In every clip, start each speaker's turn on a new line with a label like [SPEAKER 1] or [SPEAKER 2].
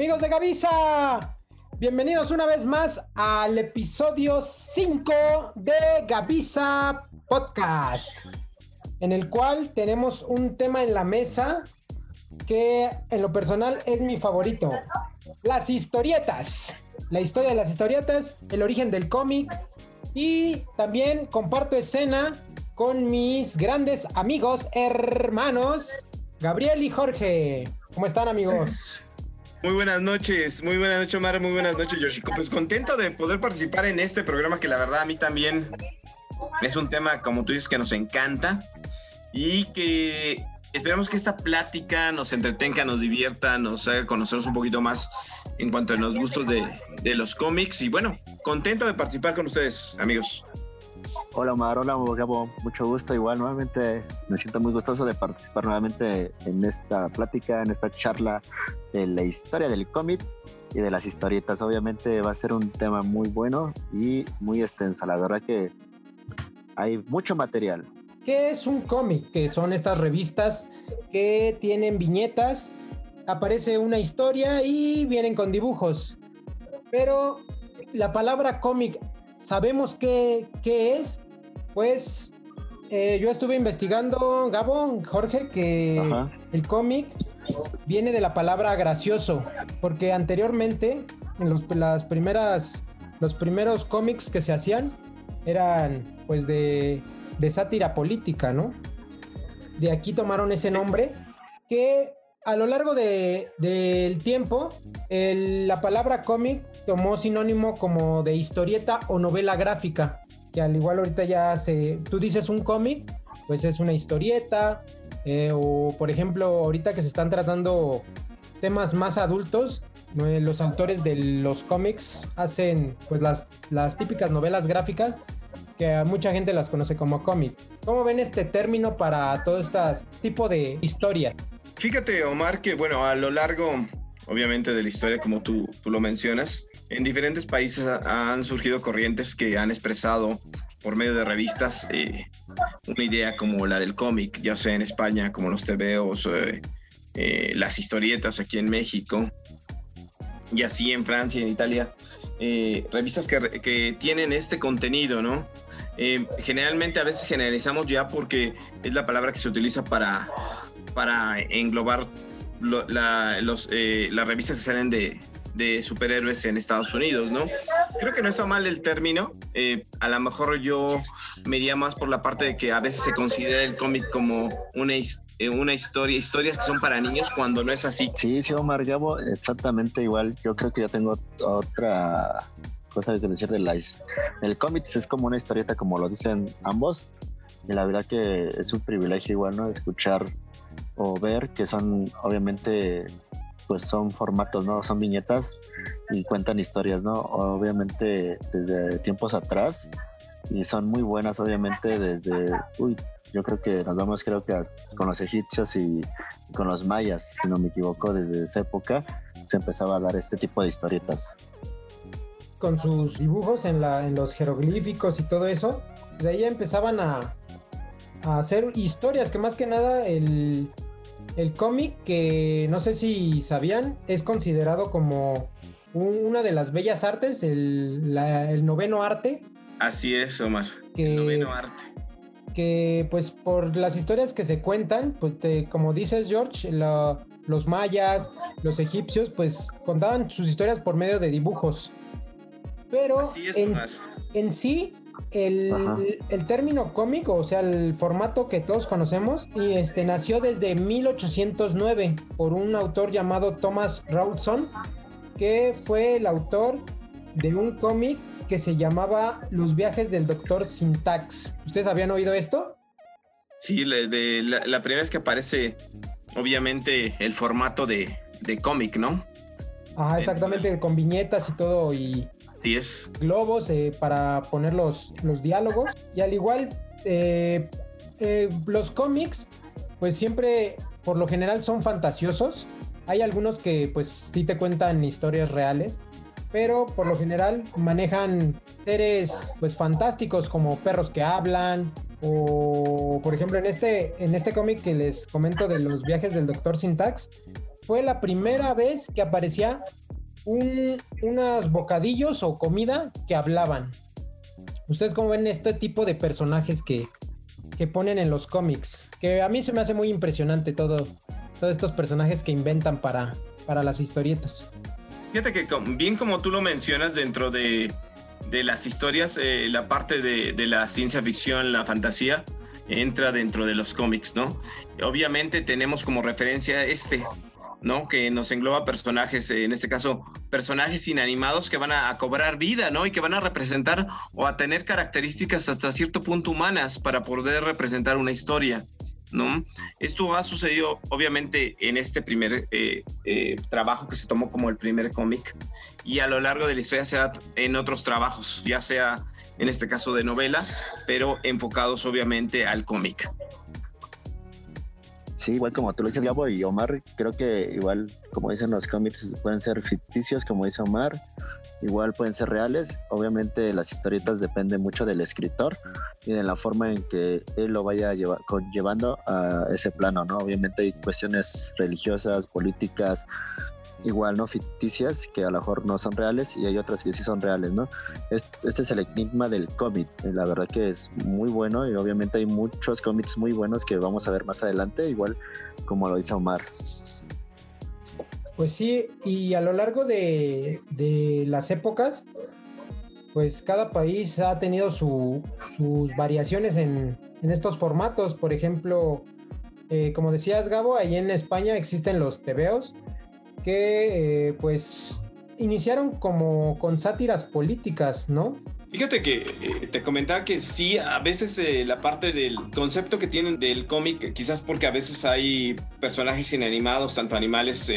[SPEAKER 1] Amigos de Gavisa, bienvenidos una vez más al episodio 5 de Gavisa Podcast, en el cual tenemos un tema en la mesa que en lo personal es mi favorito, las historietas. La historia de las historietas, el origen del cómic y también comparto escena con mis grandes amigos, hermanos, Gabriel y Jorge. ¿Cómo están amigos?
[SPEAKER 2] Muy buenas noches, muy buenas noches Omar, muy buenas noches Yoshiko. Pues contento de poder participar en este programa que la verdad a mí también es un tema, como tú dices, que nos encanta y que esperamos que esta plática nos entretenga, nos divierta, nos haga conocernos un poquito más en cuanto a los gustos de los cómics. Y bueno, contento de participar con ustedes, amigos.
[SPEAKER 3] Hola Omar, hola Gabo, mucho gusto. Igual nuevamente me siento muy gustoso de participar nuevamente en esta plática, en esta charla de la historia del cómic y de las historietas. Obviamente va a ser un tema muy bueno y muy extenso. La verdad que hay mucho material.
[SPEAKER 1] ¿Qué es un cómic? Que son estas revistas que tienen viñetas, aparece una historia y vienen con dibujos. Pero la palabra cómic ¿Sabemos qué, es? Pues eh, yo estuve investigando, Gabón, Jorge, que el cómic viene de la palabra gracioso, porque anteriormente, en las primeras, los primeros cómics que se hacían eran pues de, de sátira política, ¿no? De aquí tomaron ese nombre que a lo largo del tiempo, la palabra cómic tomó sinónimo como de historieta o novela gráfica, que al igual ahorita ya se, tú dices un cómic, pues es una historieta, eh, o por ejemplo, ahorita que se están tratando temas más adultos, los autores de los cómics hacen pues las, las típicas novelas gráficas que mucha gente las conoce como cómic. ¿Cómo ven este término para todo este tipo de historia?
[SPEAKER 2] Fíjate, Omar, que bueno, a lo largo, obviamente, de la historia, como tú, tú lo mencionas, en diferentes países han surgido corrientes que han expresado por medio de revistas eh, una idea como la del cómic, ya sea en España, como los TVOs, eh, eh, las historietas aquí en México, y así en Francia en Italia, revistas que, que, tienen este contenido, ¿no? generalmente a veces generalizamos ya porque es la palabra que se utiliza para para englobar los, eh, las revistas que salen de, de, superhéroes en Estados Unidos, ¿no? Creo que no está mal el término. Eh, a lo mejor yo me iría más por la parte de que a veces se considera el cómic como una, eh, una historia, historias que son para niños cuando no es así.
[SPEAKER 3] Sí, sí, Omar Gabo, exactamente igual. Yo creo que yo tengo otra cosa que decir del Lice. El cómic es como una historieta, como lo dicen ambos. Y la verdad que es un privilegio igual, ¿no? Escuchar o ver que son obviamente pues son formatos, ¿no? Son viñetas y cuentan historias, ¿no? Obviamente desde tiempos atrás y son muy buenas obviamente desde, uy, yo creo que nos vamos creo que con los egipcios y, con los mayas, si no me equivoco, desde esa época se empezaba a dar este tipo de historietas.
[SPEAKER 1] Con sus dibujos en, la, en los jeroglíficos y todo eso, pues ahí empezaban a, a hacer historias, que más que nada el, el cómic, que no sé si sabían, es considerado como una de las bellas artes, el, noveno arte.
[SPEAKER 2] Así es, Omar. el noveno arte.
[SPEAKER 1] Que pues por las historias que se cuentan, pues como dices George, los mayas, los egipcios, pues contaban sus historias por medio de dibujos. Pero en, en sí, el, término cómic, o sea, el formato que todos conocemos, y este nació desde 1809 por un autor llamado Thomas Rawson, que fue el autor de un cómic que se llamaba Los viajes del doctor Syntax. ¿Ustedes habían oído esto?
[SPEAKER 2] Sí, de, la, primera vez que aparece, obviamente, el formato de, de cómic, ¿no?
[SPEAKER 1] Ajá, exactamente, con viñetas y todo, y Globos eh, para poner los, los, diálogos. Y al igual, eh, eh, los cómics, pues siempre, por lo general, son fantasiosos. Hay algunos que, pues, sí te cuentan historias reales. Pero por lo general manejan seres, pues, fantásticos como perros que hablan, o por ejemplo en este en este cómic que les comento de los viajes del doctor Syntax fue la primera vez que aparecía un, unos bocadillos o comida que hablaban. ¿Ustedes cómo ven este tipo de personajes que, que ponen en los cómics? Que a mí se me hace muy impresionante todo, todos estos personajes que inventan para, para las historietas.
[SPEAKER 2] Fíjate que bien como tú lo mencionas dentro de, de las historias, eh, la parte de, de, la ciencia ficción, la fantasía, entra dentro de los cómics, ¿no? Obviamente tenemos como referencia este, ¿no? Que nos engloba personajes, en este caso, personajes inanimados que van a, cobrar vida, ¿no? Y que van a representar o a tener características hasta cierto punto humanas para poder representar una historia, ¿no? Esto ha sucedido, obviamente, en este primer eh, eh, trabajo que se tomó como el primer cómic y a lo largo de la historia se da en otros trabajos, ya sea en este caso de novela, pero enfocados obviamente al cómic.
[SPEAKER 3] Sí, igual como tú lo dices, Gabo y Omar, creo que igual, como dicen los cómics, pueden ser ficticios, como dice Omar, igual pueden ser reales. Obviamente las historietas dependen mucho del escritor y de la forma en que él lo vaya llevando a ese plano, ¿no? Obviamente hay cuestiones religiosas, políticas, igual, ¿no? Ficticias que a lo mejor no son reales y hay otras que sí son reales, ¿no? Este, es el enigma del cómic, eh, la verdad que es muy bueno y obviamente hay muchos cómics muy buenos que vamos a ver más adelante, igual como lo dice Omar.
[SPEAKER 1] Pues sí, y a lo largo de, las épocas, pues cada país ha tenido sus variaciones en, estos formatos. Por ejemplo, eh, como decías, Gabo, ahí en España existen los tebeos, que eh, pues iniciaron como con sátiras políticas, ¿no?
[SPEAKER 2] Fíjate que eh, te comentaba que sí, a veces eh, la parte del concepto que tienen del cómic, quizás porque a veces hay personajes inanimados, tanto animales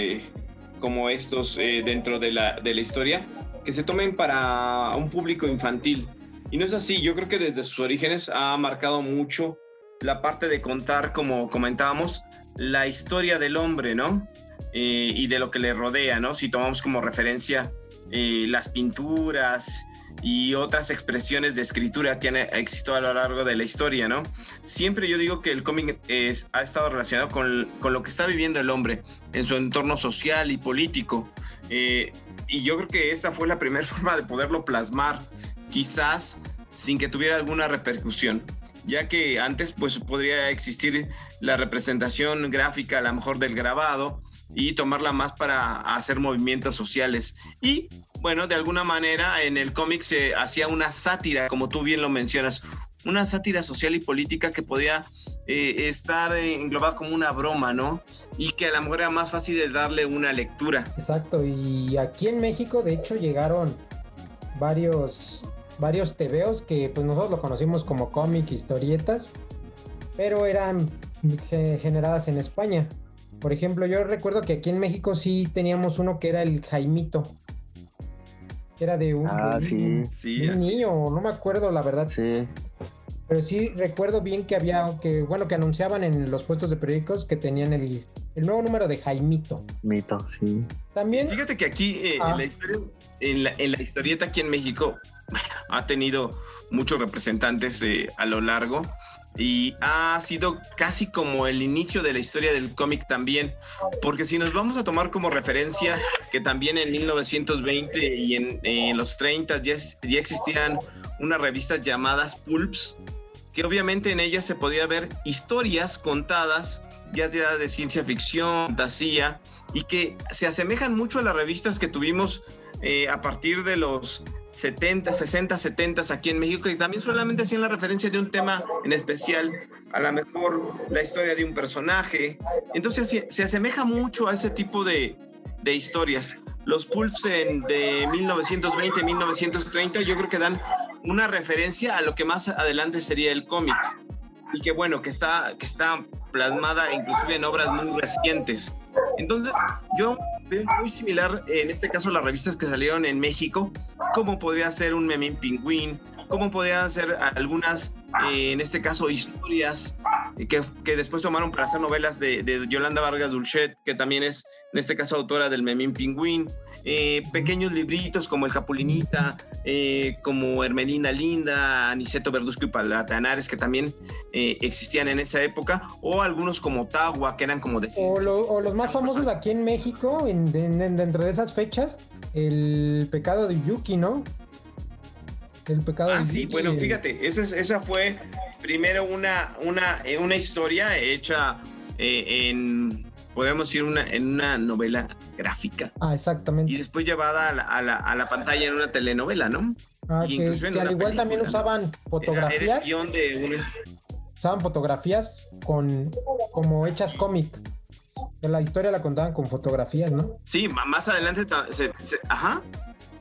[SPEAKER 2] como estos dentro de la, de la historia, que se tomen para un público infantil. Y no es así, yo creo que desde sus orígenes ha marcado mucho la parte de contar, como comentábamos, la historia del hombre, ¿no? Eh, y de lo que le rodea, ¿no? Si tomamos como referencia eh, las pinturas y otras expresiones de escritura que han existido a lo largo de la historia, ¿no? Siempre yo digo que el cómic ha estado relacionado con, con, lo que está viviendo el hombre en su entorno social y político. Eh, y yo creo que esta fue la primera forma de poderlo plasmar, quizás sin que tuviera alguna repercusión ya que antes pues podría existir la representación gráfica a lo mejor del grabado y tomarla más para hacer movimientos sociales. Y bueno, de alguna manera en el cómic se hacía una sátira, como tú bien lo mencionas, una sátira social y política que podía eh, estar englobada como una broma, ¿no? Y que a lo mejor era más fácil de darle una lectura.
[SPEAKER 1] Exacto, y aquí en México de hecho llegaron varios varios tebeos que pues nosotros lo conocimos como cómic, historietas, pero eran generadas en España. Por ejemplo, yo recuerdo que aquí en México sí teníamos uno que era el Jaimito. Que era de un,
[SPEAKER 3] ah,
[SPEAKER 1] niño, no me acuerdo la verdad.
[SPEAKER 3] Sí.
[SPEAKER 1] Pero sí recuerdo bien que había, que bueno, que anunciaban en los puestos de periódicos que tenían el, nuevo número de Jaimito.
[SPEAKER 3] Mito, sí.
[SPEAKER 1] También.
[SPEAKER 2] Fíjate que aquí eh, ah. en, la en, la, historieta aquí en México ha tenido muchos representantes eh, a lo largo y ha sido casi como el inicio de la historia del cómic también, porque si nos vamos a tomar como referencia que también en 1920 y en, los 30 ya, ya existían unas revistas llamadas Pulps, que obviamente en ellas se podía ver historias contadas ya sea de ciencia ficción, fantasía, y que se asemejan mucho a las revistas que tuvimos eh, a partir de los 70, 60, 70 aquí en México y también solamente hacían la referencia de un tema en especial, a lo mejor la historia de un personaje. Entonces se, asemeja mucho a ese tipo de, de historias. Los pulps de 1920, 1930 yo creo que dan una referencia a lo que más adelante sería el cómic y que bueno, que está, que está plasmada inclusive en obras muy recientes. Entonces, yo veo muy similar, en este caso, las revistas que salieron en México, como podría ser un Memín Pingüín, como podrían ser algunas, eh, en este caso, historias que, que, después tomaron para hacer novelas de, de, Yolanda Vargas Dulcet, que también es, en este caso, autora del Memín Pingüín. Eh, pequeños libritos como El Capulinita, eh, como Hermelina Linda, Aniceto Verduzco y Palatanares, que también eh, existían en esa época, o algunos como Tagua, que eran como de...
[SPEAKER 1] O, o los más famosos aquí en México, en, dentro de esas fechas, El Pecado de Yuki, ¿no?
[SPEAKER 2] El Pecado ah, de sí, bueno, fíjate, esa, esa fue primero una, una, una historia hecha en podemos decir, una, en una novela gráfica.
[SPEAKER 1] Ah, exactamente.
[SPEAKER 2] Y después llevada a la, pantalla en una telenovela, ¿no?
[SPEAKER 1] Ah, que, al igual también usaban fotografías. de Usaban fotografías con como hechas cómic. La historia la contaban con fotografías, ¿no?
[SPEAKER 2] Sí, más adelante, ajá,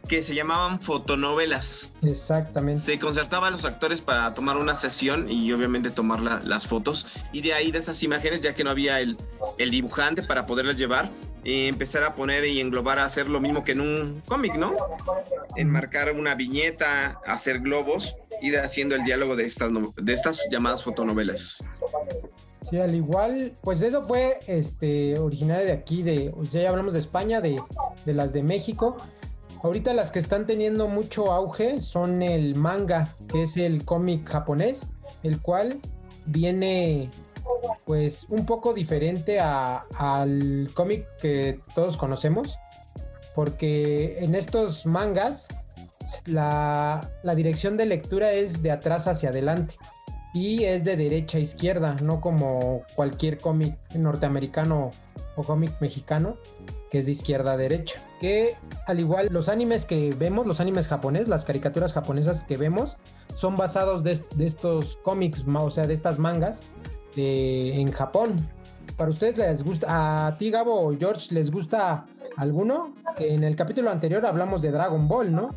[SPEAKER 2] que se llamaban fotonovelas.
[SPEAKER 1] Exactamente.
[SPEAKER 2] Se concertaban a los actores para tomar una sesión y obviamente tomar las fotos. Y de ahí, de esas imágenes, ya que no había el, el dibujante para poderlas llevar, y empezar a poner y englobar a hacer lo mismo que en un cómic, ¿no? Enmarcar una viñeta, hacer globos, ir haciendo el diálogo de estas, de estas llamadas fotonovelas.
[SPEAKER 1] Sí, al igual, pues eso fue este originario de aquí, de, ya hablamos de España, de, de las de México. Ahorita las que están teniendo mucho auge son el manga, que es el cómic japonés, el cual viene pues un poco diferente al cómic que todos conocemos, porque en estos mangas la, la, dirección de lectura es de atrás hacia adelante y es de derecha a izquierda, no como cualquier cómic norteamericano o cómic mexicano, que es de izquierda a derecha. Que al igual los animes que vemos, los animes japoneses, las caricaturas japonesas que vemos, son basados de, estos cómics, o sea, de estas mangas en Japón. ¿Para ustedes les gusta, a ti Gabo o George, les gusta alguno? Que en el capítulo anterior hablamos de Dragon Ball, ¿no?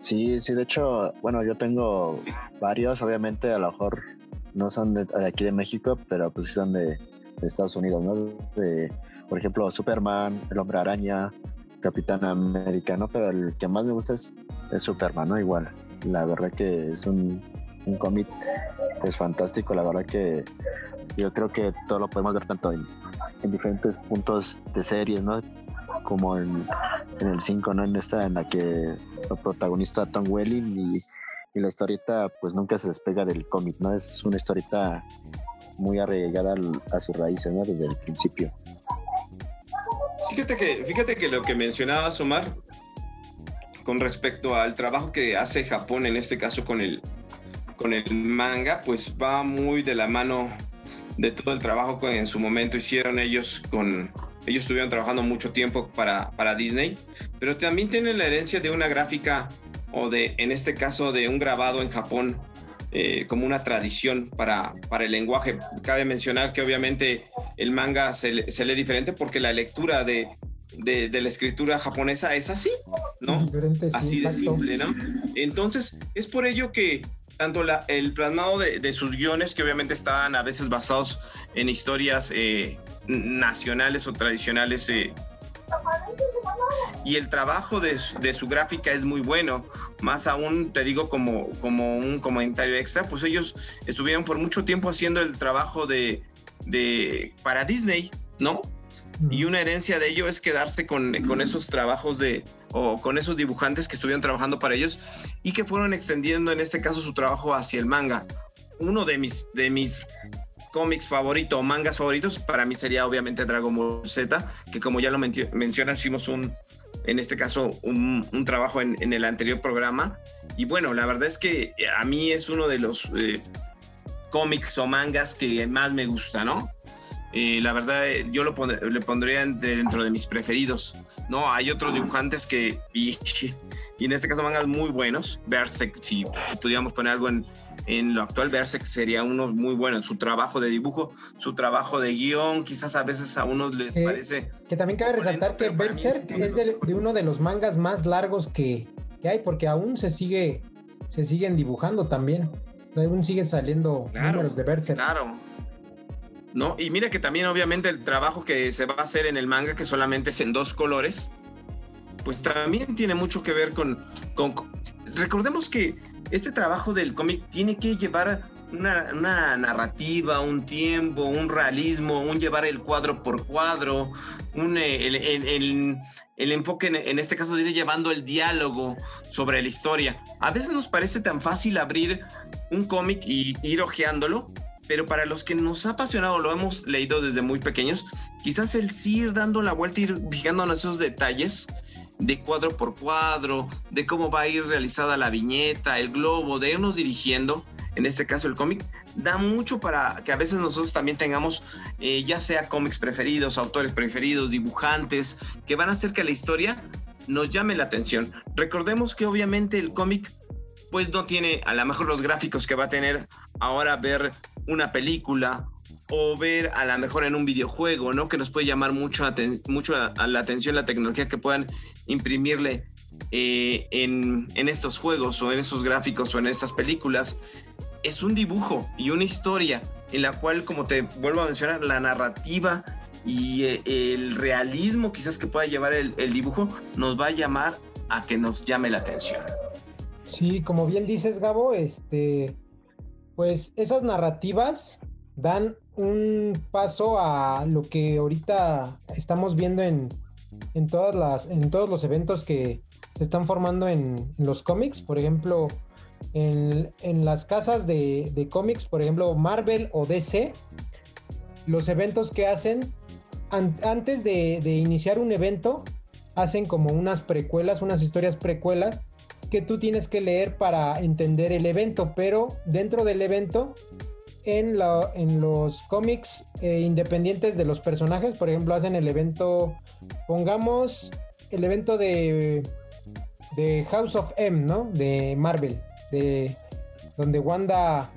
[SPEAKER 3] Sí, sí, de hecho, bueno, yo tengo varios, obviamente a lo mejor no son de, aquí de México, pero pues son de, de Estados Unidos, ¿no? De, por ejemplo, Superman, El Hombre Araña, Capitán Americano, pero el que más me gusta es, Superman, ¿no? Igual, la verdad que es un, un cómic es fantástico, la verdad que yo creo que todo lo podemos ver tanto en, diferentes puntos de series, ¿no? Como en, el 5, ¿no? En esta en la que el protagonista Tom Welling y, y la historieta pues nunca se despega del cómic, ¿no? Es una historieta muy arraigada a sus raíces, ¿no? Desde el principio.
[SPEAKER 2] Fíjate que, fíjate que lo que mencionaba Omar con respecto al trabajo que hace Japón, en este caso con el, con el manga, pues va muy de la mano de todo el trabajo que en su momento hicieron ellos con... Ellos estuvieron trabajando mucho tiempo para, para Disney, pero también tienen la herencia de una gráfica o de, en este caso, de un grabado en Japón eh, como una tradición para, para el lenguaje. Cabe mencionar que obviamente el manga se, lee diferente porque la lectura de, de, la escritura japonesa es así, ¿no? así de simple, ¿no? Entonces, es por ello que tanto la, el plasmado de, sus guiones, que obviamente estaban a veces basados en historias eh, nacionales o tradicionales eh, y el trabajo de, su gráfica es muy bueno. Más aún, te digo, como, como un comentario extra, pues ellos estuvieron por mucho tiempo haciendo el trabajo de, de para Disney, ¿no? Y una herencia de ello es quedarse con, con, esos trabajos de, o con esos dibujantes que estuvieron trabajando para ellos y que fueron extendiendo en este caso su trabajo hacia el manga. Uno de mis, de mis cómics favorito o mangas favoritos, para mí sería obviamente Dragon Ball Z, que como ya lo mencionas, hicimos un, en este caso, un, un trabajo en, en, el anterior programa. Y bueno, la verdad es que a mí es uno de los eh, cómics o mangas que más me gusta, ¿no? Eh, la verdad, yo lo le pondría dentro de mis preferidos. No, hay otros dibujantes que, y, y en este caso mangas muy buenos. Berserk, si pudiéramos poner algo en, en lo actual verse que sería uno muy bueno en su trabajo de dibujo, su trabajo de guion, quizás a veces a unos les parece...
[SPEAKER 1] Que también cabe resaltar que Berserk es de, uno de los mangas más largos que, hay, porque aún se sigue, se siguen dibujando también. Aún sigue saliendo números de Berserk.
[SPEAKER 2] Claro. ¿No? Y mira que también obviamente el trabajo que se va a hacer en el manga, que solamente es en dos colores, pues también tiene mucho que ver con, con recordemos que este trabajo del cómic tiene que llevar una, narrativa, un tiempo, un realismo, un llevar el cuadro por cuadro, un, eh, el, enfoque, en, este caso, diría llevando el diálogo sobre la historia. A veces nos parece tan fácil abrir un cómic y ir hojeándolo, pero para los que nos ha apasionado, lo hemos leído desde muy pequeños, quizás el sí ir dando la vuelta, ir fijándonos esos detalles de cuadro por cuadro, de cómo va a ir realizada la viñeta, el globo, de irnos dirigiendo, en este caso el cómic, da mucho para que a veces nosotros también tengamos, eh, ya sea cómics preferidos, autores preferidos, dibujantes, que van a hacer que la historia nos llame la atención. Recordemos que obviamente el cómic pues no tiene a lo mejor los gráficos que va a tener ahora ver una película o ver a lo mejor en un videojuego, ¿no? Que nos puede llamar mucho, mucho a, la atención la tecnología que puedan imprimirle eh, en, en, estos juegos o en estos gráficos o en estas películas. Es un dibujo y una historia en la cual, como te vuelvo a mencionar, la narrativa y eh, el realismo quizás que pueda llevar el, el dibujo nos va a llamar a que nos llame la atención.
[SPEAKER 1] Sí, como bien dices, Gabo, este, pues esas narrativas dan un paso a lo que ahorita estamos viendo en, todas las, en todos los eventos que se están formando en, los cómics. Por ejemplo, en, las casas de, cómics, por ejemplo, Marvel o DC, los eventos que hacen antes de iniciar un evento, hacen como unas precuelas, unas historias precuelas que tú tienes que leer para entender el evento, pero dentro del evento, en, los cómics eh, independientes de los personajes, por ejemplo, hacen el evento, pongamos el evento de, de House of M, ¿no? De Marvel, de donde Wanda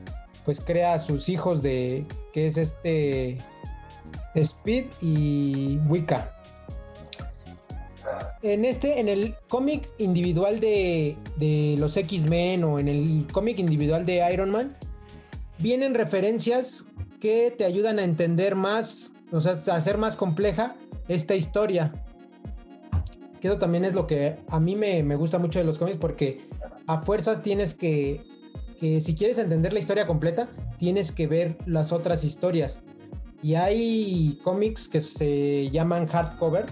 [SPEAKER 1] pues crea a sus hijos de que es este Speed y Wicca en este, en el cómic individual de, los X-Men o en el cómic individual de Iron Man, vienen referencias que te ayudan a entender más, o sea, a hacer más compleja esta historia. Que eso también es lo que a mí me, me gusta mucho de los cómics porque a fuerzas tienes que, que, si quieres entender la historia completa, tienes que ver las otras historias. Y hay cómics que se llaman hardcover,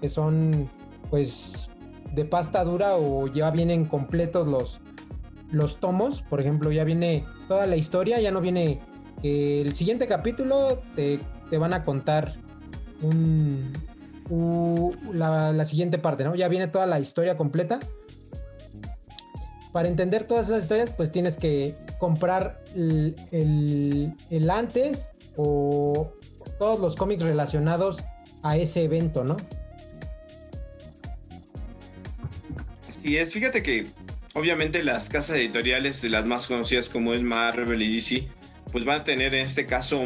[SPEAKER 1] que son pues de pasta dura o ya vienen completos los, los tomos. Por ejemplo, ya viene toda la historia, ya no viene el siguiente capítulo, te, van a contar la, siguiente parte, ¿no? Ya viene toda la historia completa. Para entender todas esas historias, pues tienes que comprar el, el antes o todos los cómics relacionados a ese evento, ¿no?
[SPEAKER 2] Y es, fíjate que obviamente las casas editoriales, las más conocidas como es Marvel y DC, pues van a tener en este caso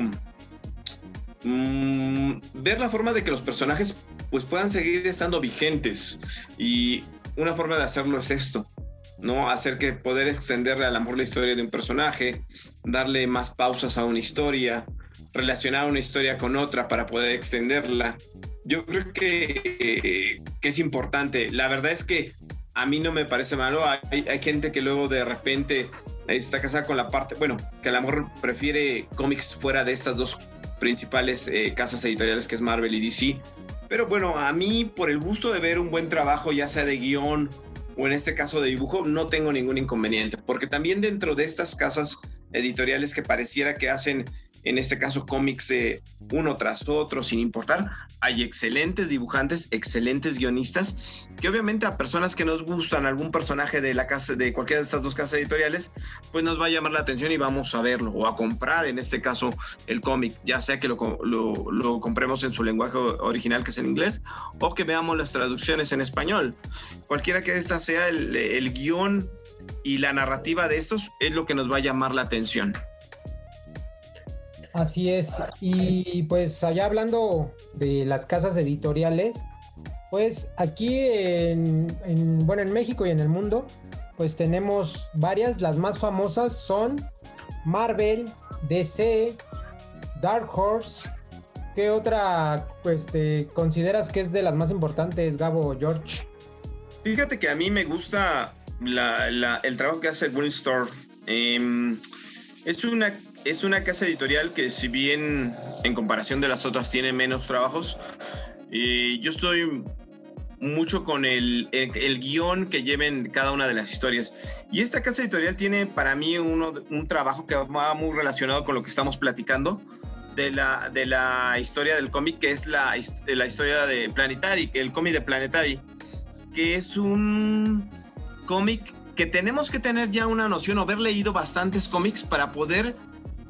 [SPEAKER 2] mm, ver la forma de que los personajes pues puedan seguir estando vigentes. Y una forma de hacerlo es esto, ¿no? Hacer que poder extenderle a lo mejor la historia de un personaje, darle más pausas a una historia, relacionar una historia con otra para poder extenderla. Yo creo que, que es importante. La verdad es que a mí no me parece malo. Hay, gente que luego de repente está casada con la parte, bueno, que a mejor prefiere cómics fuera de estas dos principales eh, casas editoriales que es Marvel y DC. Pero bueno, a mí por el gusto de ver un buen trabajo, ya sea de guion o en este caso de dibujo, no tengo ningún inconveniente, porque también dentro de estas casas editoriales que pareciera que hacen en este caso cómics uno tras otro, sin importar. Hay excelentes dibujantes, excelentes guionistas, que obviamente a personas que nos gustan algún personaje de la casa, de cualquiera de estas dos casas editoriales, pues nos va a llamar la atención y vamos a verlo o a comprar, en este caso, el cómic, ya sea que lo, lo, compremos en su lenguaje original, que es en inglés, o que veamos las traducciones en español. Cualquiera que esta sea el, el guion y la narrativa de estos, es lo que nos va a llamar la atención.
[SPEAKER 1] Así es. Y pues allá hablando de las casas editoriales, pues aquí en, bueno, en México y en el mundo, pues tenemos varias. Las más famosas son Marvel, DC, Dark Horse. ¿Qué otra pues te consideras que es de las más importantes, Gabo George?
[SPEAKER 2] Fíjate que a mí me gusta el trabajo que hace Windstorm. Eh, Es una, es una casa editorial que si bien en comparación de las otras tiene menos trabajos, eh, yo estoy mucho con el, el, guion que lleven cada una de las historias. Y esta casa editorial tiene para mí uno, un trabajo que va muy relacionado con lo que estamos platicando de la, de la historia del cómic, que es la, la historia de Planetary, el cómic de Planetary, que es un cómic que tenemos que tener ya una noción o haber leído bastantes cómics para poder,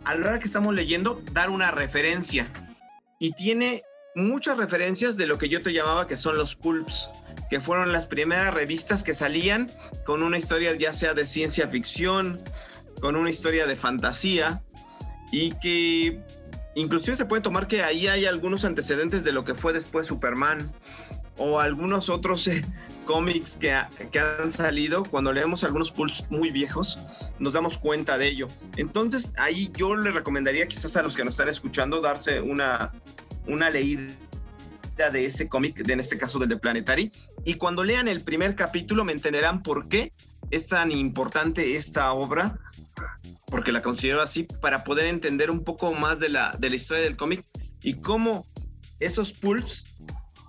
[SPEAKER 2] a la hora que estamos leyendo, dar una referencia. Y tiene muchas referencias de lo que yo te llamaba que son los pulps, que fueron las primeras revistas que salían con una historia ya sea de ciencia ficción, con una historia de fantasía, y que inclusive se puede tomar que ahí hay algunos antecedentes de lo que fue después Superman o algunos otros cómics que, que, han salido, cuando leemos algunos pulps muy viejos, nos damos cuenta de ello. Entonces, ahí yo le recomendaría quizás a los que nos están escuchando darse una, una leída de ese cómic, en este caso del de Planetary, y cuando lean el primer capítulo me entenderán por qué es tan importante esta obra, porque la considero así, para poder entender un poco más de la, de la historia del cómic y cómo esos pulps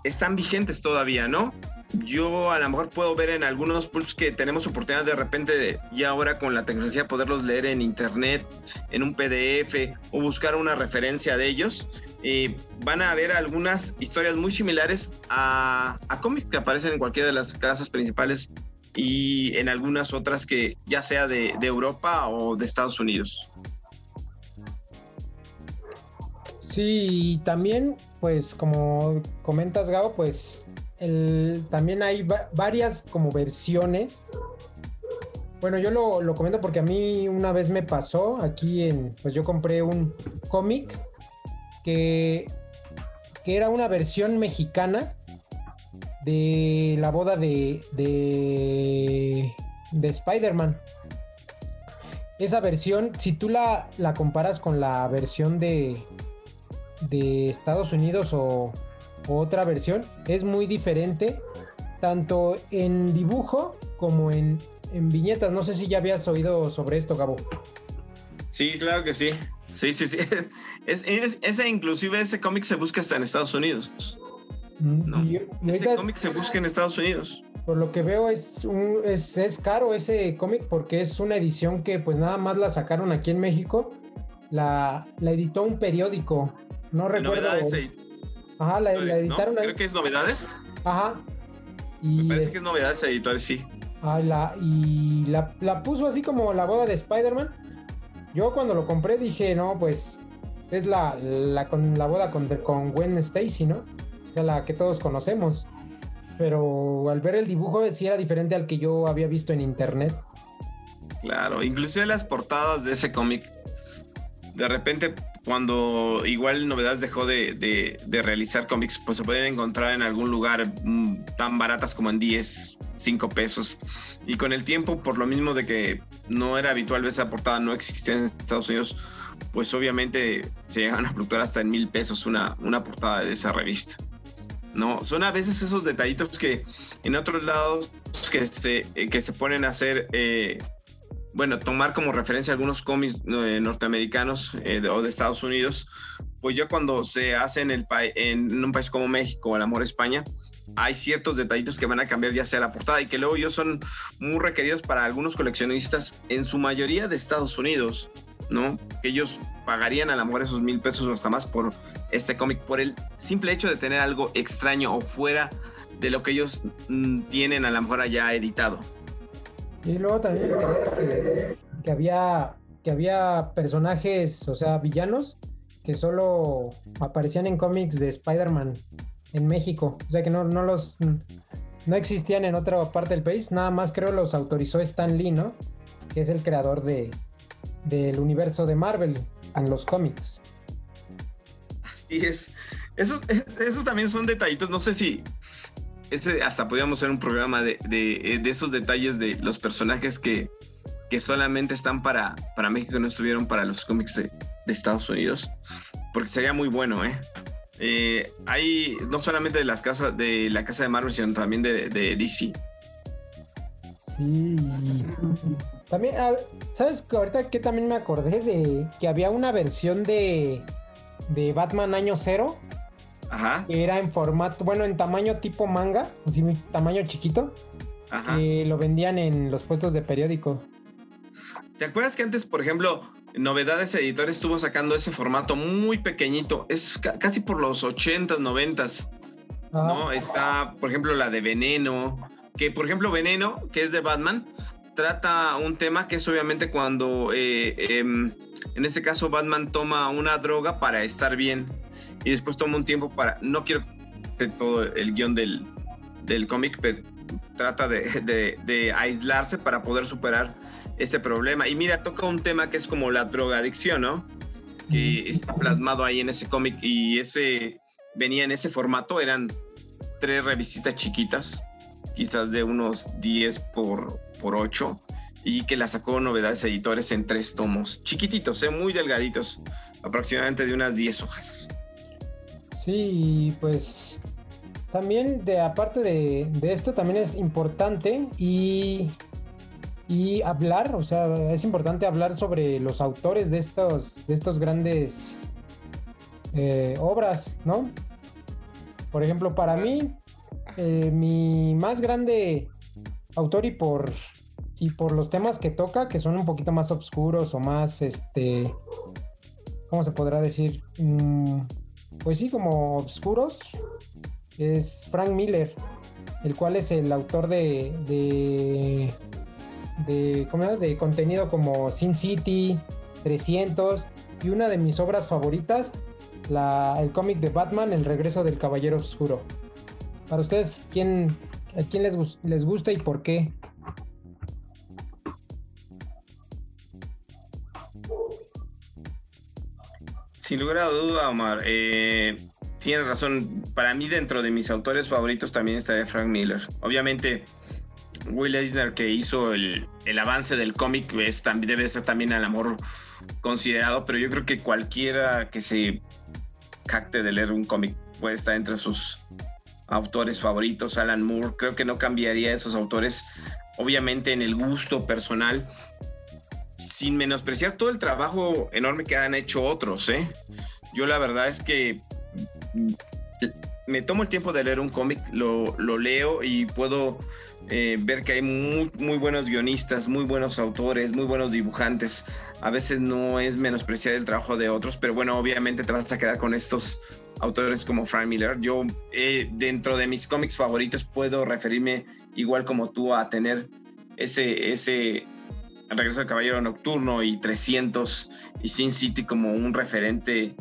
[SPEAKER 2] están vigentes todavía, ¿no? Yo a lo mejor puedo ver en algunos pulps que tenemos oportunidad de repente de, y ahora con la tecnología poderlos leer en internet, en un PDF o buscar una referencia de ellos. Eh, van a haber algunas historias muy similares a, a cómics que aparecen en cualquiera de las casas principales y en algunas otras que ya sea de, de Europa o de Estados Unidos.
[SPEAKER 1] Sí, y también, pues como comentas, Gabo, pues también hay varias como versiones. Bueno, yo lo, comento porque a mí una vez me pasó aquí en, pues yo compré un cómic que, que era una versión mexicana de la boda de, de, de Spider-Man. Esa versión, si tú la, la comparas con la versión de, de Estados Unidos o, otra versión, es muy diferente, tanto en dibujo como en, viñetas. No sé si ya habías oído sobre esto, Gabo.
[SPEAKER 2] Sí, claro que sí. Sí, sí, sí. Es, ese, inclusive ese cómic se busca hasta en Estados Unidos. Mm, ese cómic se busca en Estados Unidos.
[SPEAKER 1] Por lo que veo es, es, es caro ese cómic porque es una edición que pues nada más la sacaron aquí en México. La, la editó un periódico. No recuerdo. Ajá, la, editaron.
[SPEAKER 2] Creo que es Novedades.
[SPEAKER 1] Ajá.
[SPEAKER 2] Y Me parece que es Novedades Editores, sí.
[SPEAKER 1] Ah, la, y la, la, puso así como la boda de Spider-Man. Yo cuando lo compré dije, no, pues es la, la, con, la boda con, con Gwen Stacy, ¿no? O sea, la que todos conocemos. Pero al ver el dibujo sí era diferente al que yo había visto en internet.
[SPEAKER 2] Claro, inclusive las portadas de ese cómic. De repente cuando igual Novedades dejó de, realizar cómics, pues se pueden encontrar en algún lugar mm, tan baratas como en 10, 5 pesos. Y con el tiempo, por lo mismo de que no era habitual ver esa portada, no existía en Estados Unidos, pues obviamente se llegan a fluctuar hasta en mil pesos una, una portada de esa revista. No, son a veces esos detallitos que en otros lados que se, que se ponen a hacer eh, bueno, tomar como referencia algunos cómics eh, norteamericanos eh, o de Estados Unidos, pues ya cuando se hace en, un país como México o el Amor España, hay ciertos detallitos que van a cambiar ya sea la portada y que luego ellos son muy requeridos para algunos coleccionistas, en su mayoría de Estados Unidos, ¿no? Que ellos pagarían a lo mejor esos mil pesos o hasta más por este cómic, por el simple hecho de tener algo extraño o fuera de lo que ellos mm, tienen a lo mejor allá editado.
[SPEAKER 1] Y luego también que, había que había personajes, o sea, villanos que solo aparecían en cómics de Spider-Man en México, o sea que no, no los no existían en otra parte del país, nada más creo los autorizó Stan Lee, ¿no? Que es el creador de del universo de Marvel en los cómics.
[SPEAKER 2] Y es esos, esos también son detallitos, no sé si ese hasta podríamos hacer un programa de, de, de, esos detalles de los personajes que, que solamente están para, para México no estuvieron para los cómics de, de Estados Unidos. Porque sería muy bueno, ¿eh? ¿eh? hay no solamente de las casas de la casa de Marvel, sino también de, DC.
[SPEAKER 1] Sí. También, ¿sabes que ahorita que también me acordé de que había una versión de, de Batman Año Cero?
[SPEAKER 2] Ajá.
[SPEAKER 1] Que era en formato, bueno, en tamaño tipo manga, así tamaño chiquito. Ajá. Que lo vendían en los puestos de periódico.
[SPEAKER 2] ¿Te acuerdas que antes, por ejemplo, Novedades Editores estuvo sacando ese formato muy pequeñito? Es casi por los 80s, 90s. ¿No? Está, por ejemplo, la de Veneno. Que, por ejemplo, Veneno, que es de Batman, trata un tema que es obviamente cuando, eh, em, en este caso, Batman toma una droga para estar bien y después toma un tiempo para, no quiero que todo el guion del, del cómic, pero trata de, de, aislarse para poder superar este problema. Y mira, toca un tema que es como la drogadicción, ¿no? Que está plasmado ahí en ese cómic y ese venía en ese formato, eran tres revisitas chiquitas, quizás de unos 10 por, por 8, y que la sacó Novedades Editores en tres tomos, chiquititos, ¿eh? muy delgaditos, aproximadamente de unas 10 hojas.
[SPEAKER 1] Sí, pues también de aparte de, esto también es importante y, y hablar, o sea, es importante hablar sobre los autores de estos, de estos grandes eh, obras, ¿no? Por ejemplo, para mí, eh, mi más grande autor y por y por los temas que toca, que son un poquito más oscuros o más, este, ¿cómo se podrá decir? Mm, pues sí, como oscuros, es Frank Miller, el cual es el autor de, de, ¿cómo de contenido como Sin City, 300 y una de mis obras favoritas, la, el cómic de Batman, El regreso del Caballero Oscuro. Para ustedes, ¿quién, ¿a quién les, les gusta y por qué?
[SPEAKER 2] Sin lugar a duda, Omar. Eh, tienes razón. Para mí, dentro de mis autores favoritos también está Frank Miller. Obviamente, Will Eisner, que hizo el, avance del cómic, debe ser también al amor considerado, pero yo creo que cualquiera que se cacte de leer un cómic puede estar entre sus autores favoritos. Alan Moore, creo que no cambiaría esos autores, obviamente en el gusto personal, sin menospreciar todo el trabajo enorme que han hecho otros, ¿eh? Yo la verdad es que me tomo el tiempo de leer un cómic, lo, leo y puedo eh, ver que hay muy, muy buenos guionistas, muy buenos autores, muy buenos dibujantes. A veces no es menospreciar el trabajo de otros, pero bueno, obviamente te vas a quedar con estos autores como Frank Miller. Yo, eh, dentro de mis cómics favoritos, puedo referirme igual como tú a tener ese, ese Regreso del Caballero Nocturno y 300 y Sin City como un referente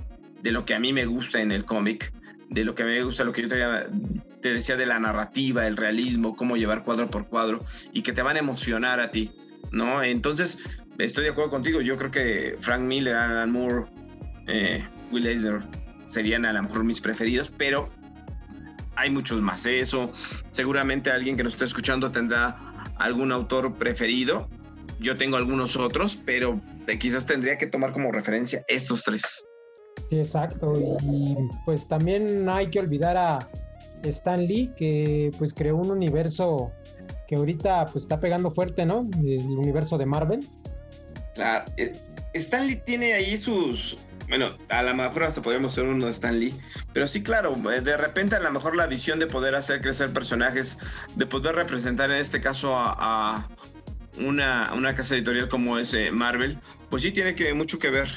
[SPEAKER 2] de lo que a mí me gusta en el cómic, de lo que a mí me gusta, lo que yo te, decía de la narrativa, el realismo, cómo llevar cuadro por cuadro y que te van a emocionar a ti, ¿no? Entonces, estoy de acuerdo contigo, yo creo que Frank Miller, Alan Moore, eh, Will Eisner serían a lo mejor mis preferidos, pero hay muchos más. Eso seguramente alguien que nos está escuchando tendrá algún autor preferido yo tengo algunos otros, pero quizás tendría que tomar como referencia estos tres.
[SPEAKER 1] Sí, exacto. Y pues también hay que olvidar a Stan Lee, que pues creó un universo que ahorita pues está pegando fuerte, ¿no? El universo de Marvel.
[SPEAKER 2] Claro. Eh, Stan Lee tiene ahí sus, bueno, a lo mejor hasta podemos ser uno de Stan Lee, pero sí, claro, eh, de repente a lo mejor la visión de poder hacer crecer personajes, de poder representar en este caso a, una, una casa editorial como es eh, Marvel, pues sí tiene que, mucho que ver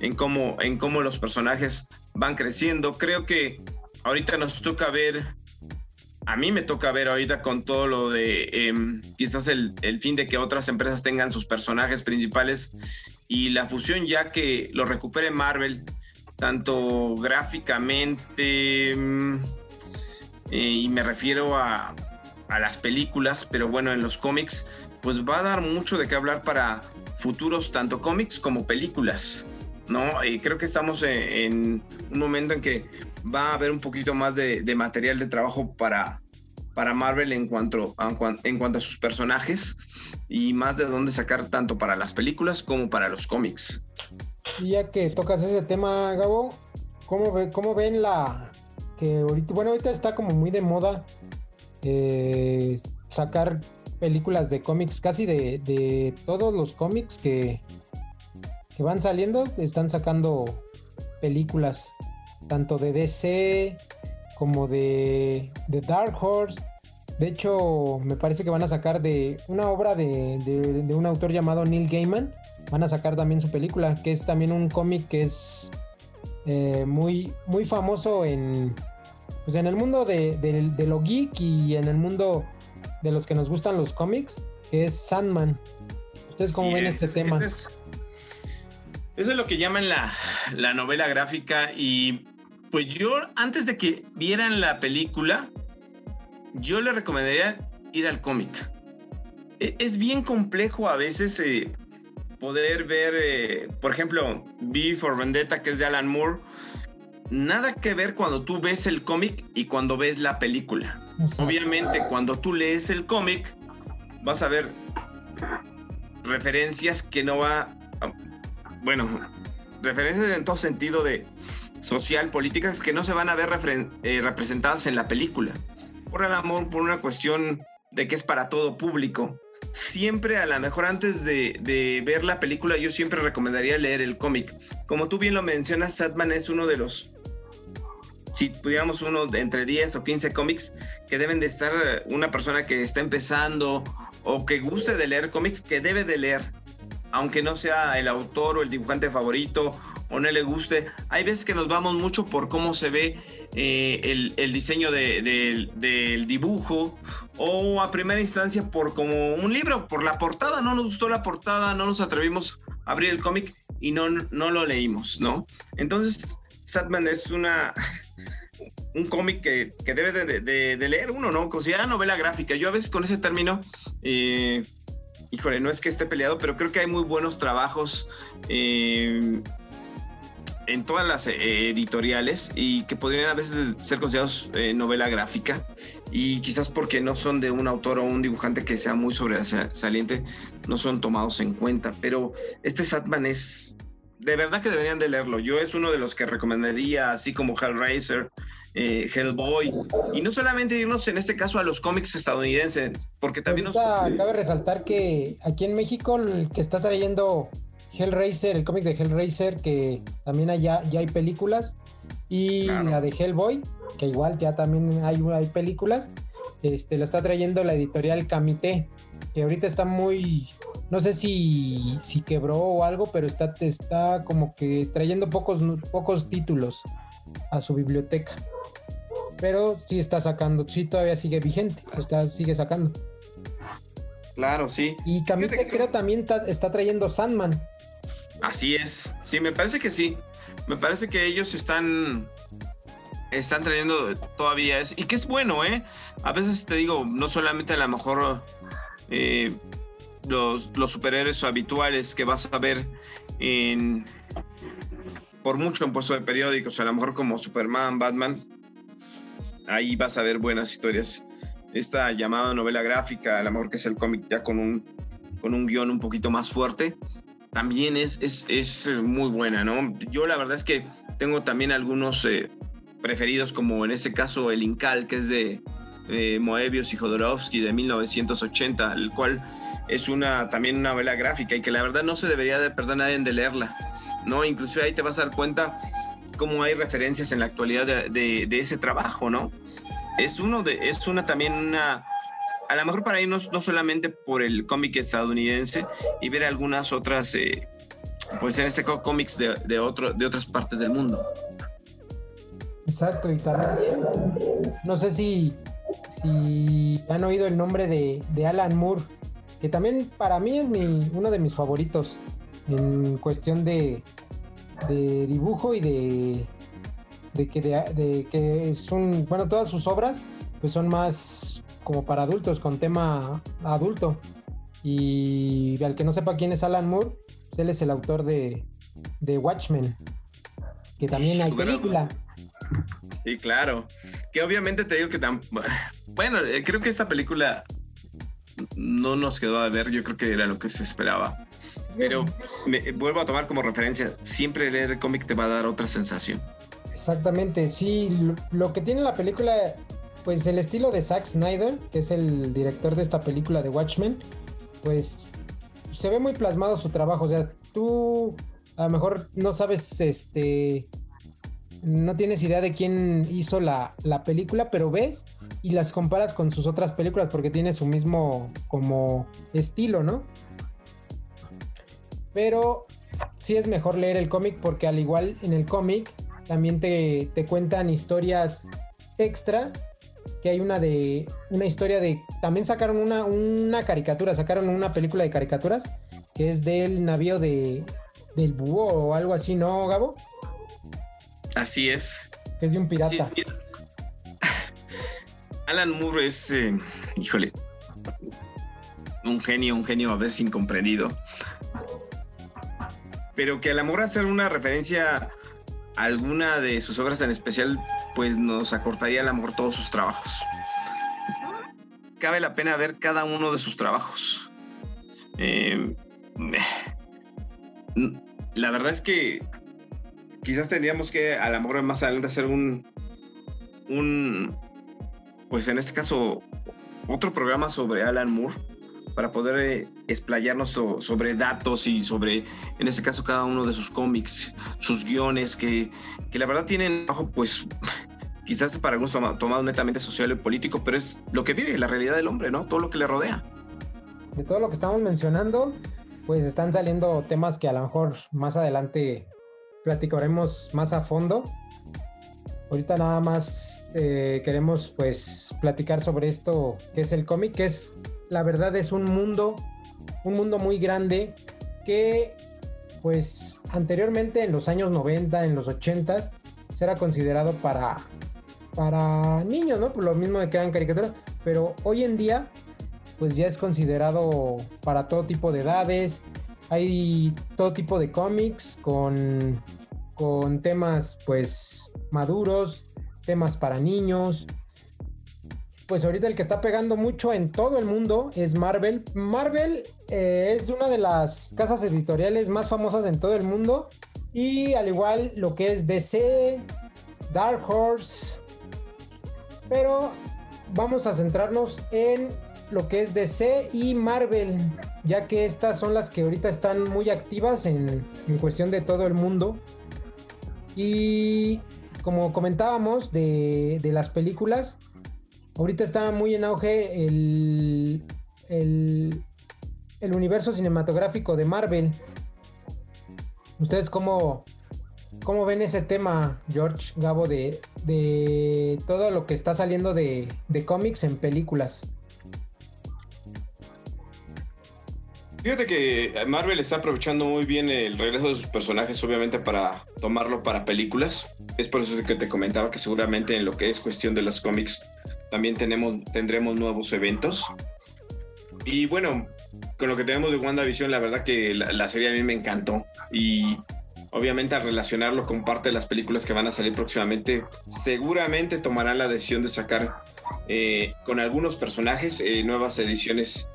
[SPEAKER 2] en cómo, en cómo los personajes van creciendo. Creo que ahorita nos toca ver, a mí me toca ver ahorita con todo lo de em, quizás el, el, fin de que otras empresas tengan sus personajes principales y la fusión ya que lo recupere Marvel, tanto gráficamente, em, eh, y me refiero a, a las películas, pero bueno, en los cómics, pues va a dar mucho de qué hablar para futuros tanto cómics como películas, ¿no? Creo que estamos en, un momento en que va a haber un poquito más de, material de trabajo para, para Marvel en cuanto, en cuanto a sus personajes y más de dónde sacar tanto para las películas como para los cómics.
[SPEAKER 1] Y ya que tocas ese tema, Gabo, ¿cómo, cómo ven la que ahorita, bueno, ahorita está como muy de moda eh, sacar películas de cómics, casi de, de todos los cómics que, que van saliendo, están sacando películas, tanto de DC como de, de Dark Horse. De hecho, me parece que van a sacar de una obra de, de, un autor llamado Neil Gaiman. Van a sacar también su película, que es también un cómic que es eh, muy, muy famoso en, pues en el mundo de, de, lo geek y en el mundo de los que nos gustan los cómics, que es Sandman. ¿Ustedes cómo ven este tema?
[SPEAKER 2] eso es lo que llaman la, la novela gráfica y pues yo antes de que vieran la película, yo le recomendaría ir al cómic. E, es bien complejo a veces eh, poder ver, eh, por ejemplo, V for Vendetta, que es de Alan Moore, nada que ver cuando tú ves el cómic y cuando ves la película. Obviamente, cuando tú lees el cómic, vas a ver referencias que no va, bueno, referencias en todo sentido de social, políticas que no se van a ver eh, representadas en la película. Por el amor, por una cuestión de que es para todo público. Siempre, a lo mejor antes de, de ver la película, yo siempre recomendaría leer el cómic. Como tú bien lo mencionas, Satman es uno de los si pudiéramos uno entre 10 o 15 cómics que deben de estar una persona que está empezando o que guste de leer cómics, que debe de leer, aunque no sea el autor o el dibujante favorito o no le guste. Hay veces que nos vamos mucho por cómo se ve eh, el, diseño del dibujo o a primera instancia por como un libro, por la portada. No nos gustó la portada, no nos atrevimos a abrir el cómic y no, no lo leímos, ¿no? Entonces, Satman es una un cómic que, debe de, leer uno, ¿no? Considerada novela gráfica. Yo a veces con ese término, eh, híjole, no es que esté peleado, pero creo que hay muy buenos trabajos eh, en todas las eh, editoriales y que podrían a veces ser considerados novela gráfica y quizás porque no son de un autor o un dibujante que sea muy sobresaliente, no son tomados en cuenta. Pero este Satman es de verdad que deberían de leerlo. Yo es uno de los que recomendaría, así como Hellraiser, eh, Hellboy, y no solamente irnos en este caso a los cómics estadounidenses, porque también nos...
[SPEAKER 1] Cabe resaltar que aquí en México el que está trayendo Hellraiser, el cómic de Hellraiser, que también ya hay películas, y la de Hellboy, que igual ya también hay, hay películas, este, lo está trayendo la editorial Camité, que ahorita está muy no sé si, si quebró o algo, pero está, está como que trayendo pocos, pocos títulos a su biblioteca. Pero sí está sacando, sí todavía sigue vigente, está, sigue sacando.
[SPEAKER 2] Claro, sí.
[SPEAKER 1] Y Camille creo también está, trayendo Sandman.
[SPEAKER 2] Así es, sí, me parece que sí. Me parece que ellos están están trayendo todavía es y que es bueno, ¿eh? A veces te digo, no solamente a lo mejor eh, los, superhéroes habituales que vas a ver en por mucho en puesto de periódicos, a lo mejor como Superman, Batman, ahí vas a ver buenas historias. Esta llamada novela gráfica, a lo mejor que es el cómic ya con un, con un guion un poquito más fuerte, también es, es, muy buena, ¿no? Yo la verdad es que tengo también algunos eh, preferidos, como en este caso el Incal, que es de Moebius y Jodorowsky de 1980, el cual es una también una novela gráfica y que la verdad no se debería de perder nadie de leerla, ¿no? Inclusive ahí te vas a dar cuenta cómo hay referencias en la actualidad de, ese trabajo, ¿no? Es uno de, es una también una, a lo mejor para irnos no solamente por el cómic estadounidense y ver algunas otras, eh, pues en este cómics de, de, de otras partes del mundo.
[SPEAKER 1] Exacto, y también, no sé si, si han oído el nombre de, de Alan Moore que también para mí es mi, uno de mis favoritos en cuestión de, de dibujo y de, de, que, de, que es un, bueno, todas sus obras pues son más como para adultos, con tema adulto. Y al que no sepa quién es Alan Moore, pues él es el autor de, de Watchmen, que también hay película.
[SPEAKER 2] Sí, claro. Que obviamente te digo que tan... Bueno, eh, creo que esta película no nos quedó a ver, yo creo que era lo que se esperaba. Pero me, vuelvo a tomar como referencia, siempre leer el cómic te va a dar otra sensación.
[SPEAKER 1] Exactamente, sí, lo, que tiene la película pues el estilo de Zack Snyder, que es el director de esta película de Watchmen, pues se ve muy plasmado su trabajo. O sea, tú a lo mejor no sabes, este, no tienes idea de quién hizo la, la película, pero ves y las comparas con sus otras películas porque tiene su mismo como estilo, ¿no? Pero sí es mejor leer el cómic porque al igual en el cómic también te, te cuentan historias extra que hay una de una historia de también sacaron una, una caricatura, sacaron una película de caricaturas que es del navío de del búho o algo así, ¿no, Gabo?
[SPEAKER 2] Así es.
[SPEAKER 1] Es de un pirata.
[SPEAKER 2] Alan Moore es, eh, híjole, un genio, un genio a veces incomprendido. Pero que al amor hacer una referencia a alguna de sus obras en especial, pues nos acortaría a amor todos sus trabajos. Cabe la pena ver cada uno de sus trabajos. Eh, la verdad es que quizás tendríamos que a lo mejor más adelante hacer un, un, pues en este caso, otro programa sobre Alan Moore para poder eh, explayarnos sobre datos y sobre, en este caso, cada uno de sus cómics, sus guiones, que, que la verdad tienen bajo, pues, quizás para algunos tomado netamente social y político, pero es lo que vive, la realidad del hombre, ¿no? Todo lo que le rodea.
[SPEAKER 1] De todo lo que estamos mencionando, pues están saliendo temas que a lo mejor más adelante platicaremos más a fondo. Ahorita nada más eh, queremos pues platicar sobre esto que es el cómic, que es la verdad es un mundo, un mundo muy grande que pues anteriormente en los años 90, en los 80 era considerado para, para niños, ¿no? Por lo mismo que eran caricaturas, pero hoy en día pues ya es considerado para todo tipo de edades. Hay todo tipo de cómics con, con temas pues maduros, temas para niños. Pues ahorita el que está pegando mucho en todo el mundo es Marvel. Marvel eh, es una de las casas editoriales más famosas en todo el mundo. Y al igual lo que es DC, Dark Horse. Pero vamos a centrarnos en lo que es DC y Marvel, ya que estas son las que ahorita están muy activas en, cuestión de todo el mundo. Y como comentábamos de, las películas, ahorita está muy en auge el, el, universo cinematográfico de Marvel. ¿Ustedes cómo, cómo ven ese tema, George Gabo, de, de todo lo que está saliendo de, de cómics en películas?
[SPEAKER 2] Fíjate que Marvel está aprovechando muy bien el regreso de sus personajes, obviamente, para tomarlo para películas. Es por eso que te comentaba que seguramente en lo que es cuestión de los cómics también tenemos, tendremos nuevos eventos. Y bueno, con lo que tenemos de WandaVision, la verdad que la, serie a mí me encantó. Y obviamente al relacionarlo con parte de las películas que van a salir próximamente, seguramente tomarán la decisión de sacar eh, con algunos personajes eh, nuevas ediciones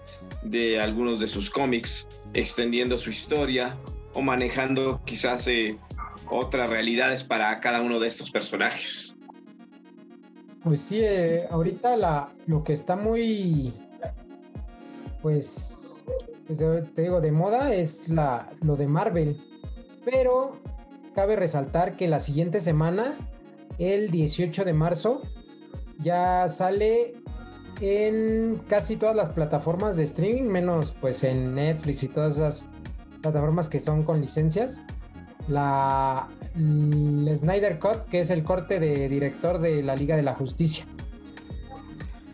[SPEAKER 2] de algunos de sus cómics, extendiendo su historia o manejando quizás eh, otras realidades para cada uno de estos personajes.
[SPEAKER 1] Pues sí, eh, ahorita la, lo que está muy, pues, pues te digo, de moda es la, lo de Marvel. Pero cabe resaltar que la siguiente semana, el 18 de marzo, ya sale en casi todas las plataformas de streaming, menos pues en Netflix y todas esas plataformas que son con licencias. La, Snyder Cut, que es el corte de director de la Liga de la Justicia,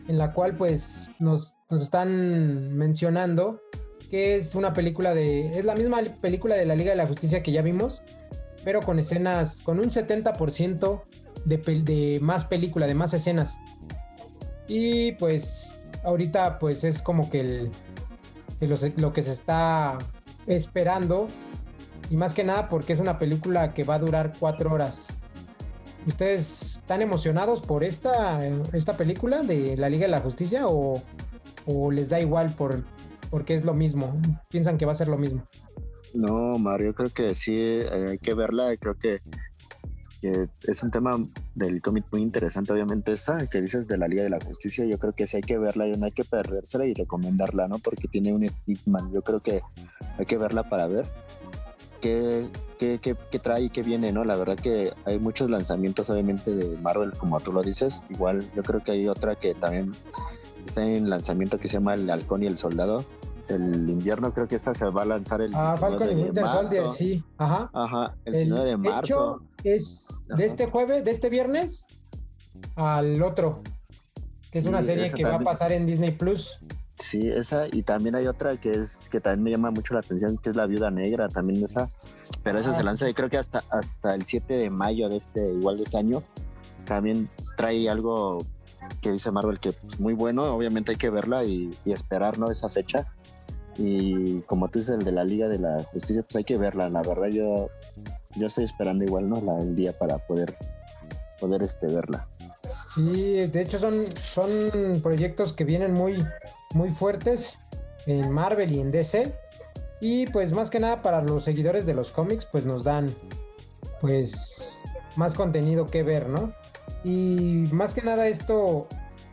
[SPEAKER 1] en la cual pues nos, nos están mencionando que es una película de... es la misma película de la Liga de la Justicia que ya vimos, pero con escenas, con un 70% de, de más película, de más escenas. Y pues ahorita pues es como que, el, lo que se está esperando. Y más que nada porque es una película que va a durar cuatro horas. ¿Ustedes están emocionados por esta, esta película de la Liga de la Justicia o, les da igual por, porque es lo mismo? ¿Piensan que va a ser lo mismo?
[SPEAKER 3] No, Mario, creo que sí, hay que verla. Creo que que es un tema del cómic muy interesante, obviamente esa que dices de la Liga de la Justicia, yo creo que sí hay que verla no hay que perdérsela y recomendarla, ¿no? Porque tiene un Hitman, yo creo que hay que verla para ver qué, qué, qué, qué, trae y qué viene, ¿no? La verdad que hay muchos lanzamientos obviamente de Marvel, como tú lo dices, igual yo creo que hay otra que también está en lanzamiento que se llama El Halcón y el Soldado, el invierno, creo que esta se va a lanzar el
[SPEAKER 1] ah, Falcon y Winter Soldier, sí, ajá.
[SPEAKER 3] Ajá, el, 19 de marzo.
[SPEAKER 1] es de este jueves, de este viernes al otro, que es una serie que va a pasar en Disney Plus.
[SPEAKER 3] Sí, esa, y también hay otra que es que también me llama mucho la atención, que es La Viuda Negra, también esa, pero esa se ah. lanza y creo que hasta, hasta el 7 de mayo de este, igual de este año, también trae algo que dice Marvel que es pues, muy bueno, obviamente hay que verla y, y esperar, ¿no? Esa fecha y como tú dices, el de la Liga de la Justicia, pues hay que verla. La verdad, yo, yo estoy esperando igual, ¿no? La, el día para poder, poder este, verla.
[SPEAKER 1] Sí, de hecho son, son proyectos que vienen muy, muy fuertes en Marvel y en DC. Y pues más que nada para los seguidores de los cómics, pues nos dan pues más contenido que ver, ¿no? Y más que nada esto,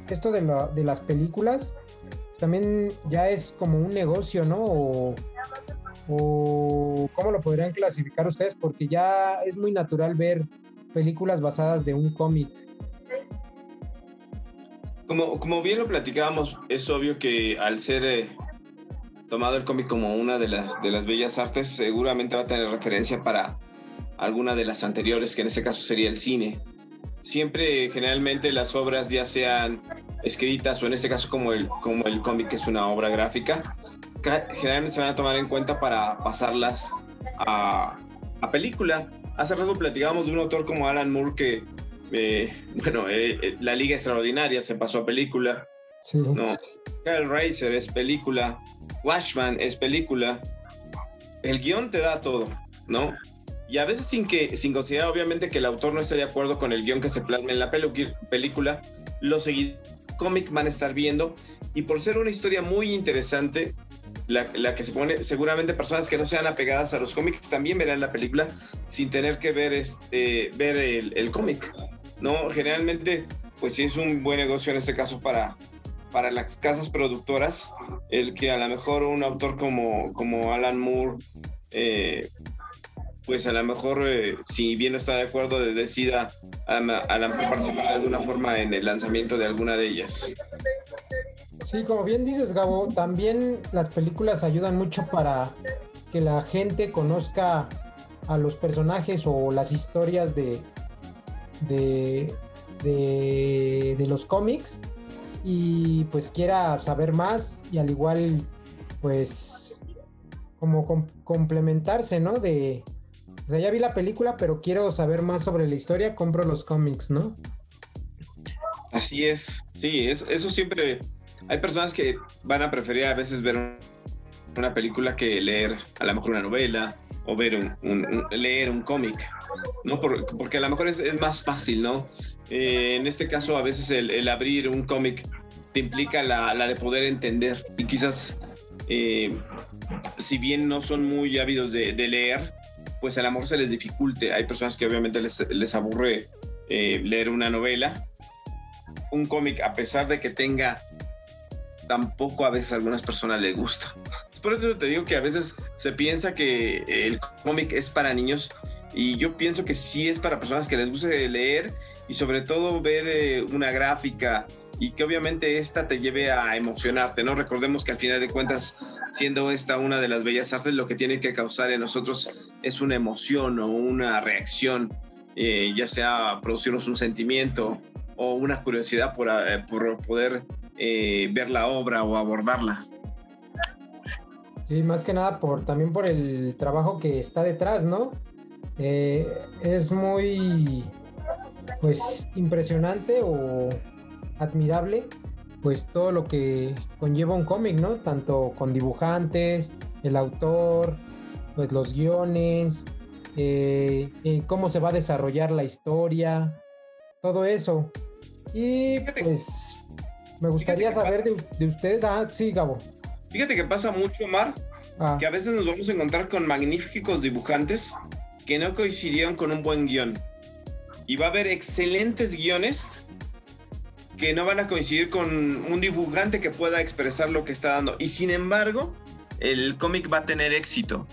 [SPEAKER 1] esto de, de las películas, también ya es como un negocio, ¿no? O, cómo lo podrían clasificar ustedes, porque ya es muy natural ver películas basadas de un cómic.
[SPEAKER 2] Como, como bien lo platicábamos, es obvio que al ser eh, tomado el cómic como una de las, de las bellas artes, seguramente va a tener referencia para alguna de las anteriores, que en este caso sería el cine. Siempre, generalmente, las obras, ya sean escritas o en este caso como el, como el cómic que es una obra gráfica, generalmente se van a tomar en cuenta para pasarlas a, a película. Hace rato platicábamos de un autor como Alan Moore que, eh, bueno, eh, eh, La Liga Extraordinaria se pasó a película. Sí. No, Hellraiser es película. Watchman es película. El guion te da todo, ¿no? Y a veces sin que sin considerar obviamente que el autor no esté de acuerdo con el guion que se plasma en la película, lo seguidores cómic van a estar viendo y por ser una historia muy interesante, la, que se pone, seguramente personas que no sean apegadas a los cómics también verán la película sin tener que ver, este, ver el, cómic. ¿no? Generalmente, pues sí es un buen negocio en este caso para, para las casas productoras, el que a lo mejor un autor como, como Alan Moore eh, pues a lo mejor, eh, si bien no está de acuerdo, decida a, participar de alguna forma en el lanzamiento de alguna de ellas.
[SPEAKER 1] Sí, como bien dices, Gabo, también las películas ayudan mucho para que la gente conozca a los personajes o las historias de, de, de, los cómics y pues quiera saber más y al igual pues como complementarse, ¿no? De, o sea, ya vi la película, pero quiero saber más sobre la historia, compro los cómics, ¿no?
[SPEAKER 2] Así es, sí, eso siempre... Hay personas que van a preferir a veces ver una película que leer a lo mejor una novela o ver un, leer un cómic, ¿no? porque a lo mejor es, más fácil, ¿no? Eh, en este caso, a veces el, abrir un cómic te implica la, de poder entender y quizás, eh, si bien no son muy ávidos de leer, pues el amor se les dificulte. Hay personas que obviamente les, aburre eh, leer una novela. Un cómic, a pesar de que tenga, tampoco a veces a algunas personas les gusta. Por eso te digo que a veces se piensa que el cómic es para niños y yo pienso que sí es para personas que les guste leer y sobre todo ver eh, una gráfica y que obviamente esta te lleve a emocionarte, ¿no? Recordemos que al final de cuentas, siendo esta una de las bellas artes, lo que tiene que causar en nosotros es una emoción o una reacción, eh, ya sea producirnos un sentimiento o una curiosidad por, eh, por poder eh, ver la obra o abordarla.
[SPEAKER 1] Sí, más que nada por también por el trabajo que está detrás, ¿no? es muy pues impresionante o admirable pues todo lo que conlleva un cómic, ¿no? Tanto con dibujantes, el autor, pues los guiones, eh, eh, cómo se va a desarrollar la historia, todo eso. Y pues me gustaría saber de, ustedes. Ah, sí, Gabo.
[SPEAKER 2] Fíjate que pasa mucho, Mar, ah. que a veces nos vamos a encontrar con magníficos dibujantes que no coincidieron con un buen guion. y va a haber excelentes guiones que no van a coincidir con un dibujante que pueda expresar lo que está dando. Y sin embargo, el cómic va a tener éxito.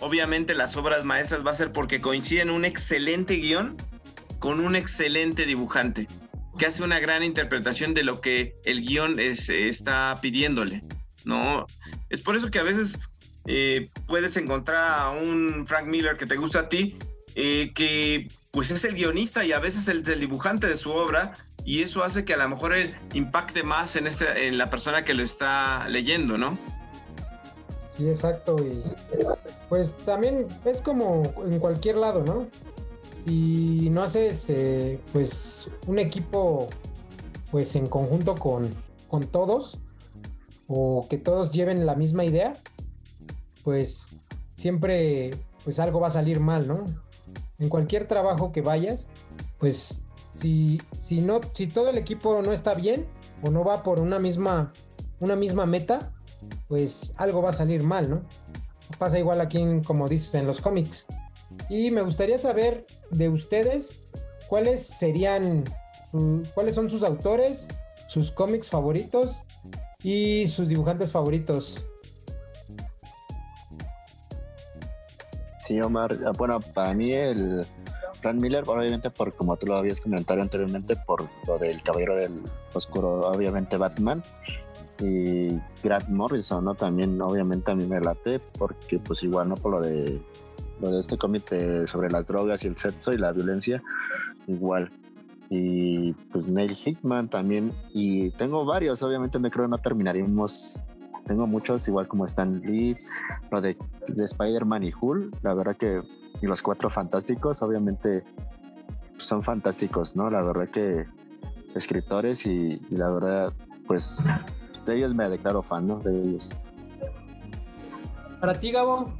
[SPEAKER 2] Obviamente las obras maestras va a ser porque coinciden un excelente guion con un excelente dibujante que hace una gran interpretación de lo que el guion está pidiéndole, ¿no? Es por eso que a veces eh, puedes encontrar a un Frank Miller que te gusta a ti, eh, que pues es el guionista y a veces el, dibujante de su obra, y eso hace que a lo mejor impacte más en, este, en la persona que lo está leyendo, ¿no?
[SPEAKER 1] Sí, exacto. Y pues también es como en cualquier lado, ¿no? Si no haces eh, pues un equipo pues en conjunto con, con todos o que todos lleven la misma idea, pues siempre pues algo va a salir mal, ¿no? En cualquier trabajo que vayas, pues si, si no, si todo el equipo no está bien o no va por una misma, una misma meta, pues algo va a salir mal, ¿no? Pasa igual aquí, como dices, en los cómics. Y me gustaría saber de ustedes cuáles serían, cuáles son sus autores, sus cómics favoritos y sus dibujantes favoritos.
[SPEAKER 3] Sí, Omar. Ah, bueno, para mí el Frank Miller, obviamente por como tú lo habías comentado anteriormente, por lo del Caballero del Oscuro, obviamente Batman y Grant Morrison, ¿no? También obviamente a mí me late porque pues igual, ¿no? Por lo de lo de este cómic sobre las drogas y el sexo y la violencia, igual. Y pues Neil Hickman también. Y tengo varios, obviamente me creo que no terminaríamos. Tengo muchos, igual como Stan Lee, lo de, de Spider-Man y Hulk, la verdad que, y los cuatro fantásticos, obviamente pues, son fantásticos, ¿no? La verdad que escritores y, y la verdad, pues de ellos me declaro fan, ¿no? De ellos.
[SPEAKER 1] Para ti, Gabo.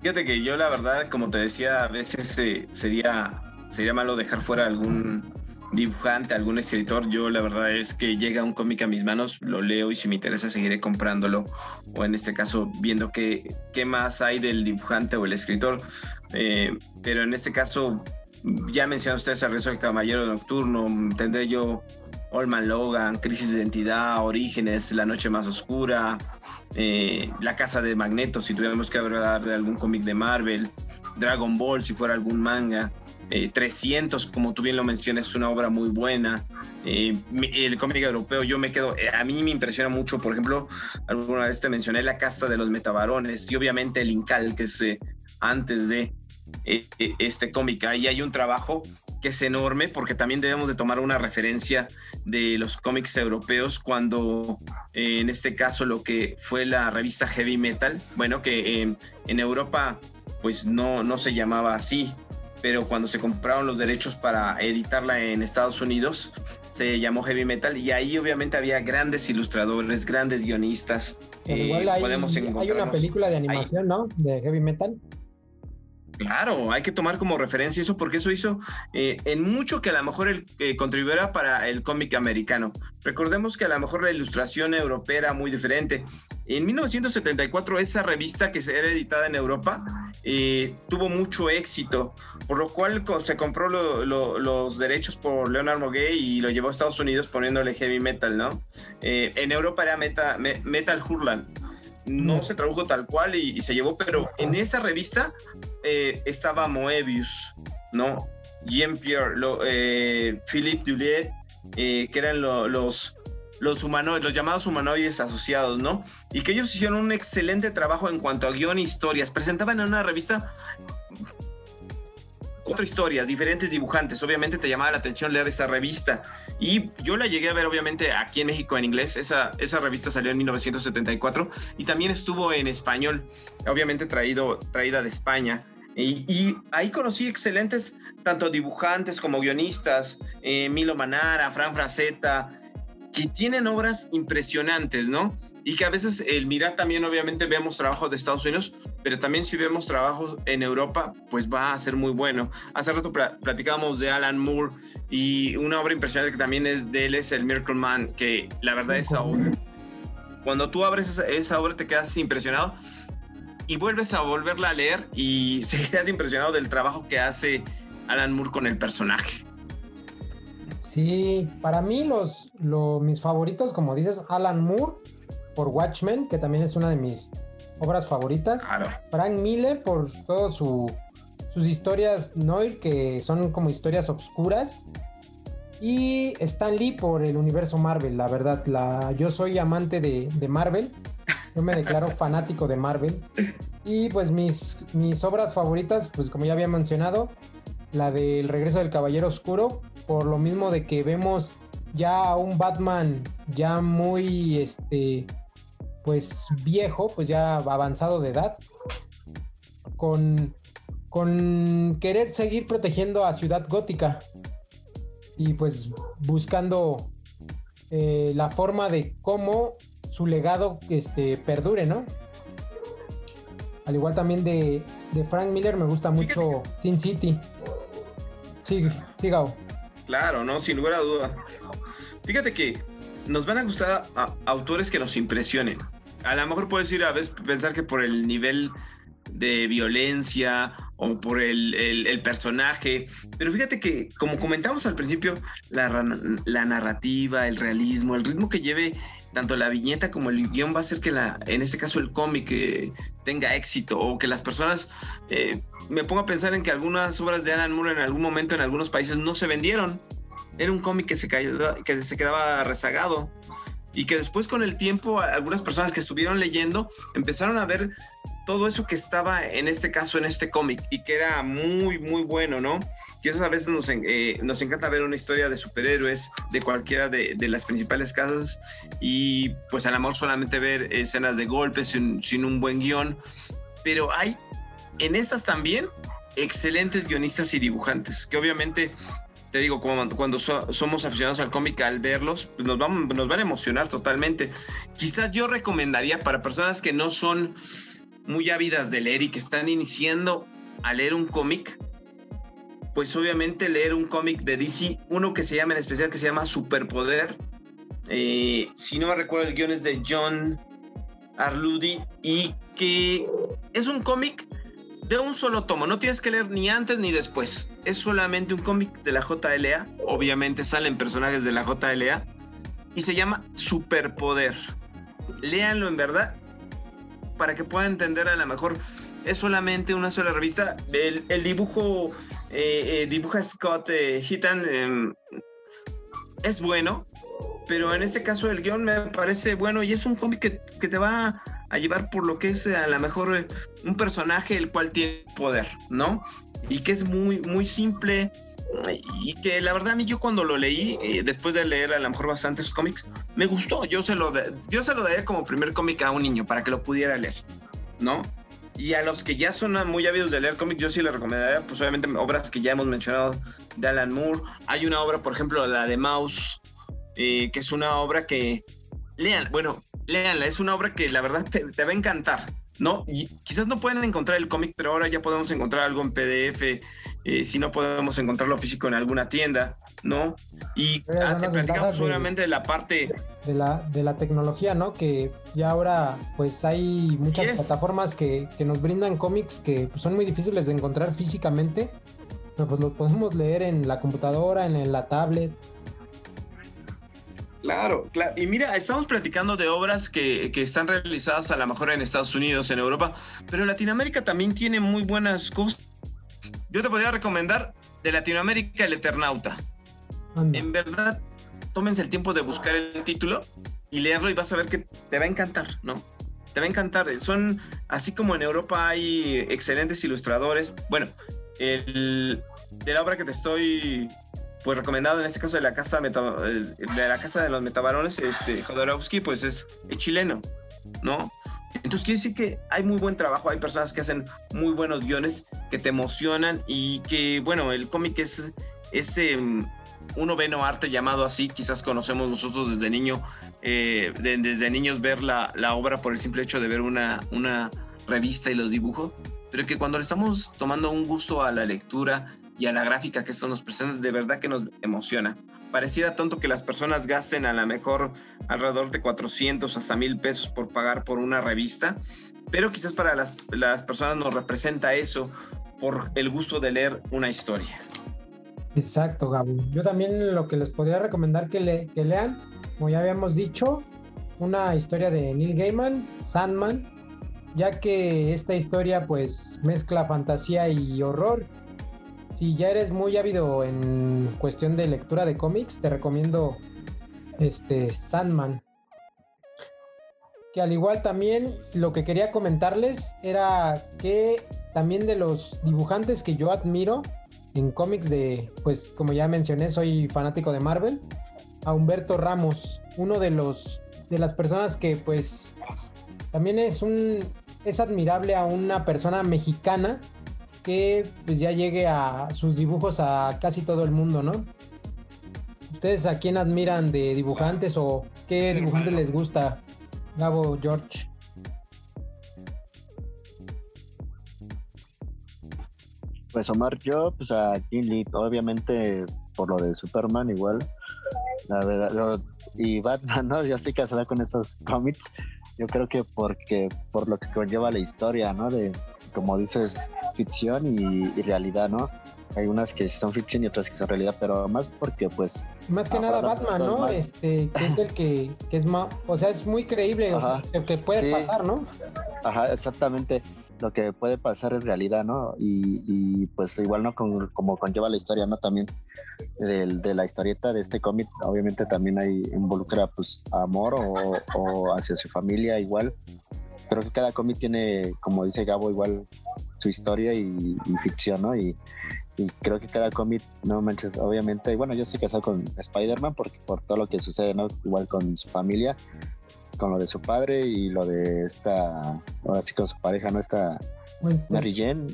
[SPEAKER 2] Fíjate que yo la verdad, como te decía, a veces eh, sería, sería malo dejar fuera algún dibujante, algún escritor. Yo la verdad es que llega un cómic a mis manos, lo leo y si me interesa seguiré comprándolo o en este caso viendo qué, qué más hay del dibujante o el escritor. Eh, pero en este caso, ya mencionó usted el rezo del Caballero Nocturno, tendré yo Olman Logan, Crisis de Identidad, Orígenes, La Noche Más Oscura, eh, La Casa de Magneto, si tuviéramos que hablar de algún cómic de Marvel, Dragon Ball, si fuera algún manga. 300, eh, como tú bien lo mencionas, es una obra muy buena. Eh, el cómic europeo, yo me quedo, a mí me impresiona mucho, por ejemplo, alguna vez te mencioné La Casta de los Metabarones y obviamente el Incal, que es antes de este cómic. Ahí hay un trabajo que es enorme porque también debemos de tomar una referencia de los cómics europeos cuando eh, en este caso lo que fue la revista Heavy Metal, bueno, que en Europa pues no, no se llamaba así, pero cuando se compraron los derechos para editarla en Estados Unidos, se llamó Heavy Metal y ahí obviamente había grandes ilustradores, grandes guionistas.
[SPEAKER 1] igual hay, hay una película de animación, ¿no? De Heavy Metal.
[SPEAKER 2] Claro, hay que tomar como referencia eso porque eso hizo eh, en mucho que a lo mejor el, eh, contribuyera para el cómic americano. Recordemos que a lo mejor la ilustración europea era muy diferente. En 1974 esa revista que era editada en Europa eh, tuvo mucho éxito, por lo cual se compró los derechos por Leonard Moguet y lo llevó a Estados Unidos poniéndole heavy metal, ¿no? en Europa era Metal Hurland no se tradujo tal cual y, se llevó, pero en esa revista eh, estaba Moebius, ¿no? Jean-Pierre, eh, Philippe Duliet, eh, que eran los, los humanoides, los llamados humanoides asociados, ¿no? Y que ellos hicieron un excelente trabajo en cuanto a guion e historias. Presentaban en una revista cuatro historias, diferentes dibujantes. Obviamente te llamaba la atención leer esa revista. Y yo la llegué a ver, obviamente, aquí en México en inglés. Esa, esa revista salió en 1974 y también estuvo en español, obviamente traído, traída de España. Y, ahí conocí excelentes, tanto dibujantes como guionistas, eh, Milo Manara, Fran Fraceta, que tienen obras impresionantes, ¿no? y que a veces el mirar también obviamente vemos trabajos de Estados Unidos, pero también si vemos trabajos en Europa, pues va a ser muy bueno. Hace rato platicábamos de Alan Moore y una obra impresionante que también es de él es el Miracle Man, que la verdad es obra, cuando tú abres esa, obra te quedas impresionado y vuelves a volverla a leer y se quedas impresionado del trabajo que hace Alan Moore con el personaje.
[SPEAKER 1] Sí, para mí los, mis favoritos, como dices, Alan Moore por Watchmen, que también es una de mis obras favoritas. Frank Miller por todas sus historias Noir, que son como historias obscuras. Y Stan Lee por el universo Marvel, la verdad. La, yo soy amante de, de Marvel. Yo me declaro fanático de Marvel. Y pues mis, mis obras favoritas, pues como ya había mencionado, la del regreso del Caballero Oscuro, por lo mismo de que vemos ya a un Batman ya muy este pues viejo, pues ya avanzado de edad, con, con querer seguir protegiendo a Ciudad Gótica y pues buscando eh, la forma de cómo su legado este, perdure, ¿no? Al igual también de, Frank Miller me gusta mucho Sin City. Sí, sí,
[SPEAKER 2] Claro, no, sin lugar a duda. Fíjate que nos van a gustar autores que nos impresionen. A lo mejor puedes ir a veces pensar que por el nivel de violencia o por el, el, personaje, pero fíjate que, como comentamos al principio, la, la, narrativa, el realismo, el ritmo que lleve tanto la viñeta como el guion va a hacer que la, en este caso el cómic eh, tenga éxito o que las personas eh, me ponga a pensar en que algunas obras de Alan Moore en algún momento en algunos países no se vendieron. Era un cómic que se, que se quedaba rezagado y que después con el tiempo algunas personas que estuvieron leyendo empezaron a ver todo eso que estaba en este caso, en este cómic, y que era muy, muy bueno, ¿no? Que a veces nos, eh, nos encanta ver una historia de superhéroes de cualquiera de, las principales casas, y pues a lo mejor solamente ver escenas de golpes sin, sin un buen guion, pero hay en estas también excelentes guionistas y dibujantes, que obviamente te digo, cuando somos aficionados al cómic, al verlos, pues nos, van, nos van a emocionar totalmente. Quizás yo recomendaría para personas que no son muy ávidas de leer y que están iniciando a leer un cómic, pues obviamente leer un cómic de DC, uno que se llama en especial, que se llama Superpoder. Eh, si no me recuerdo, el guion es de John Arludi y que es un cómic de un solo tomo. No tienes que leer ni antes ni después. Es solamente un cómic de la JLA. Obviamente salen personajes de la JLA. Y se llama Superpoder. Léanlo en verdad para que puedan entender a lo mejor es solamente una sola revista. El, dibujo eh, eh, dibuja Scott eh, em, es bueno, pero en este caso el guion me parece bueno y es un cómic que, que, te va a llevar por lo que es a lo mejor eh, un personaje el cual tiene poder, ¿no? Y que es muy, muy simple, y que la verdad a mí yo cuando lo leí, eh, después de leer a lo mejor bastantes cómics, me gustó. Yo se lo, yo se lo daría como primer cómic a un niño para que lo pudiera leer, ¿no? Y a los que ya son muy ávidos de leer cómics, yo sí les recomendaría, pues obviamente obras que ya hemos mencionado de Alan Moore. Hay una obra, por ejemplo, la de Mouse, eh, que es una obra que, lean, bueno, léanla, es una obra que la verdad te va a encantar. ¿No? quizás no pueden encontrar el cómic, pero ahora ya podemos encontrar algo en PDF, eh, si no podemos encontrarlo físico en alguna tienda, ¿no? Y ah, te platicamos seguramente de, la parte...
[SPEAKER 1] De la, de la tecnología, ¿no? Que ya ahora pues hay muchas plataformas que, que, nos brindan cómics que pues, son muy difíciles de encontrar físicamente, pero pues los podemos leer en la computadora, en la tablet,
[SPEAKER 2] Claro, claro. Y mira, estamos platicando de obras que, están realizadas a lo mejor en Estados Unidos, en Europa, pero Latinoamérica también tiene muy buenas cosas. Yo te podría recomendar de Latinoamérica El Eternauta. En verdad, tómense el tiempo de buscar el título y leerlo y vas a ver que te va a encantar, ¿no? Te va a encantar. Son, así como en Europa hay excelentes ilustradores. Bueno, el, de la obra que te estoy pues recomendado en este caso de la casa de la casa de los metabarones, este Jodorowsky, pues es, chileno, ¿no? Entonces quiere decir que hay muy buen trabajo, hay personas que hacen muy buenos guiones que te emocionan y que, bueno, el cómic es ese um, un noveno arte llamado así, quizás conocemos nosotros desde niño, eh, desde niños ver la, la, obra por el simple hecho de ver una, una revista y los dibujos, pero que cuando le estamos tomando un gusto a la lectura, y a la gráfica que esto nos presenta, de verdad que nos emociona. pareciera tonto que las personas gasten a lo mejor alrededor de 400 hasta 1000 pesos por pagar por una revista, pero quizás para las, las personas nos representa eso por el gusto de leer una historia.
[SPEAKER 1] Exacto, Gabo. Yo también lo que les podría recomendar que, le, que lean, como ya habíamos dicho, una historia de Neil Gaiman, Sandman, ya que esta historia pues mezcla fantasía y horror. Si ya eres muy ávido en cuestión de lectura de cómics, te recomiendo este Sandman. Que al igual también lo que quería comentarles era que también de los dibujantes que yo admiro en cómics de, pues como ya mencioné, soy fanático de Marvel, a Humberto Ramos, uno de los de las personas que pues también es un es admirable a una persona mexicana que pues ya llegue a sus dibujos a casi todo el mundo, ¿no? ¿Ustedes a quién admiran de dibujantes o qué dibujantes les gusta? Gabo, George.
[SPEAKER 3] Pues Omar, yo, pues a Jim Lee, obviamente por lo de Superman igual. La verdad, y Batman, ¿no? Yo estoy casada con esos cómics. Yo creo que porque por lo que conlleva la historia, ¿no? De, como dices, ficción y, realidad, ¿no? Hay unas que son ficción y otras que son realidad, pero más porque, pues.
[SPEAKER 1] Más que nada Batman, ¿no? Este, que es el que, que es más. O sea, es muy creíble lo que puede pasar, ¿no?
[SPEAKER 3] Ajá, exactamente lo que puede pasar en realidad, ¿no? Y, pues igual, ¿no? como conlleva la historia, ¿no? También de, la historieta de este cómic, obviamente también hay involucra pues amor o, hacia su familia igual. Creo que cada cómic tiene, como dice Gabo, igual su historia y, ficción, ¿no? Y, creo que cada cómic, no manches, obviamente, y bueno, yo estoy casado con Spider-Man por todo lo que sucede, ¿no? Igual con su familia, con lo de su padre y lo de esta, ahora sí con su pareja, ¿no? Esta Mary Jane,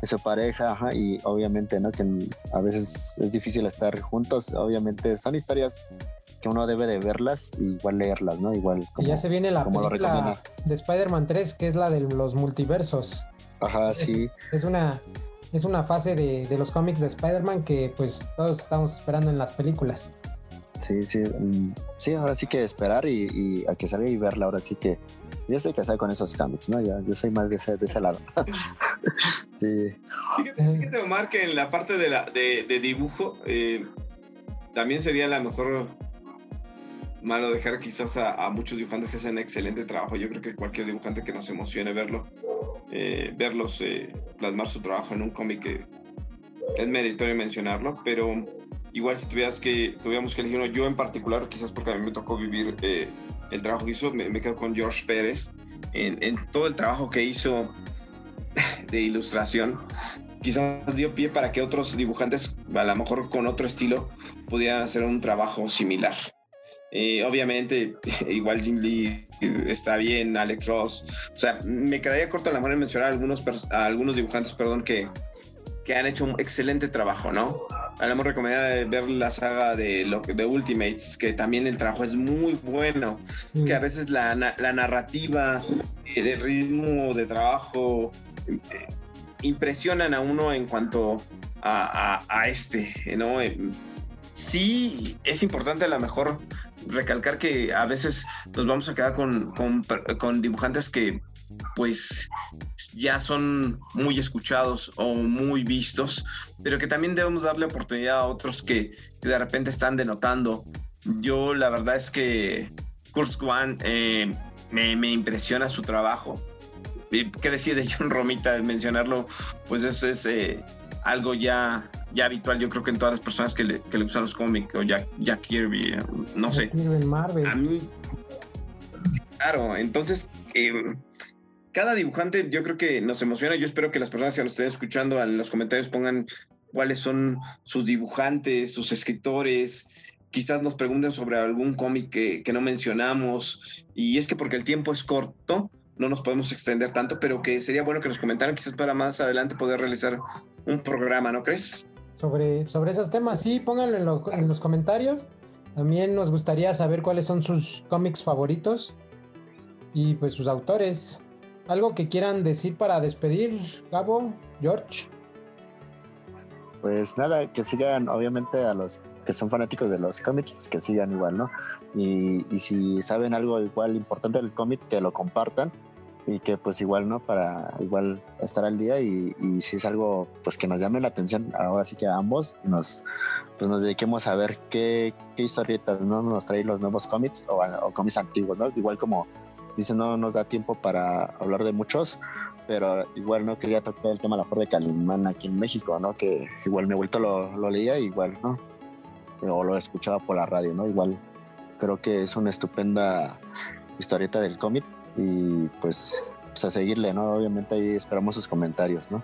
[SPEAKER 3] de su pareja, ajá, y obviamente, ¿no? Que a veces es difícil estar juntos, obviamente son historias que uno debe de verlas y igual leerlas, ¿no? Igual
[SPEAKER 1] como, ya se viene la película de Spider-Man 3, que es la de los multiversos.
[SPEAKER 3] Ajá, sí.
[SPEAKER 1] Es una, es una fase de, de los cómics de Spider-Man que pues todos estamos esperando en las películas.
[SPEAKER 3] Sí, sí. Mm, sí, ahora sí que esperar y, a que salga y verla. Ahora sí que yo estoy casado con esos cómics, ¿no? Yo, yo soy más de ese, de ese lado.
[SPEAKER 2] sí. Fíjate, Omar, que en la parte de, de, dibujo eh, también sería la mejor malo dejar quizás a, muchos dibujantes que hacen excelente trabajo. Yo creo que cualquier dibujante que nos emocione verlo, eh, verlos eh, plasmar su trabajo en un cómic que es meritorio mencionarlo, pero igual si tuvieras que, tuviéramos que elegir uno, yo en particular, quizás porque a mí me tocó vivir eh, el trabajo que hizo, me, quedo con George Pérez, en, todo el trabajo que hizo de ilustración, quizás dio pie para que otros dibujantes, a lo mejor con otro estilo, pudieran hacer un trabajo similar. Eh, obviamente, igual Jim Lee está bien, Alex Ross. O sea, me quedaría corto la mano en mencionar a algunos, a algunos dibujantes, perdón, que, que han hecho un excelente trabajo, ¿no? A lo mejor recomendaría ver la saga de, lo, de Ultimates, que también el trabajo es muy bueno, mm. que a veces la, la narrativa, el ritmo de trabajo eh, impresionan a uno en cuanto a, a, este, ¿no? Eh, sí, es importante a lo mejor recalcar que a veces nos vamos a quedar con, con, con dibujantes que pues ya son muy escuchados o muy vistos, pero que también debemos darle oportunidad a otros que, de repente están denotando. Yo la verdad es que Kurt eh, me, impresiona su trabajo. ¿Qué decir de John Romita? De mencionarlo, pues eso es eh, algo ya, ya habitual, yo creo que en todas las personas que le, que le gustan los cómics, o Jack, Jack Kirby, no sé. A mí, claro, entonces... Eh, cada dibujante yo creo que nos emociona. Yo espero que las personas que nos estén escuchando en los comentarios pongan cuáles son sus dibujantes, sus escritores. Quizás nos pregunten sobre algún cómic que, que no mencionamos. Y es que porque el tiempo es corto, no nos podemos extender tanto, pero que sería bueno que nos comentaran quizás para más adelante poder realizar un programa, ¿no crees?
[SPEAKER 1] Sobre, sobre esos temas, sí, pónganlo en, en los comentarios. También nos gustaría saber cuáles son sus cómics favoritos y pues sus autores. ¿Algo que quieran decir para despedir, Gabo, George?
[SPEAKER 3] Pues nada, que sigan obviamente a los que son fanáticos de los cómics, pues que sigan igual, ¿no? Y, y si saben algo igual importante del cómic, que lo compartan y que pues igual, ¿no? Para igual estar al día y, y, si es algo pues que nos llame la atención, ahora sí que a ambos nos, pues nos dediquemos a ver qué, qué historietas, ¿no? Nos traen los nuevos cómics o, o cómics antiguos, ¿no? Igual como dice, no nos da tiempo para hablar de muchos, pero igual no quería tocar el tema la de Calimán aquí en México, ¿no? Que igual mi vuelto lo, lo leía, igual, ¿no? O lo escuchaba por la radio, ¿no? Igual creo que es una estupenda historieta del cómic y pues, pues, a seguirle, ¿no? Obviamente ahí esperamos sus comentarios, ¿no?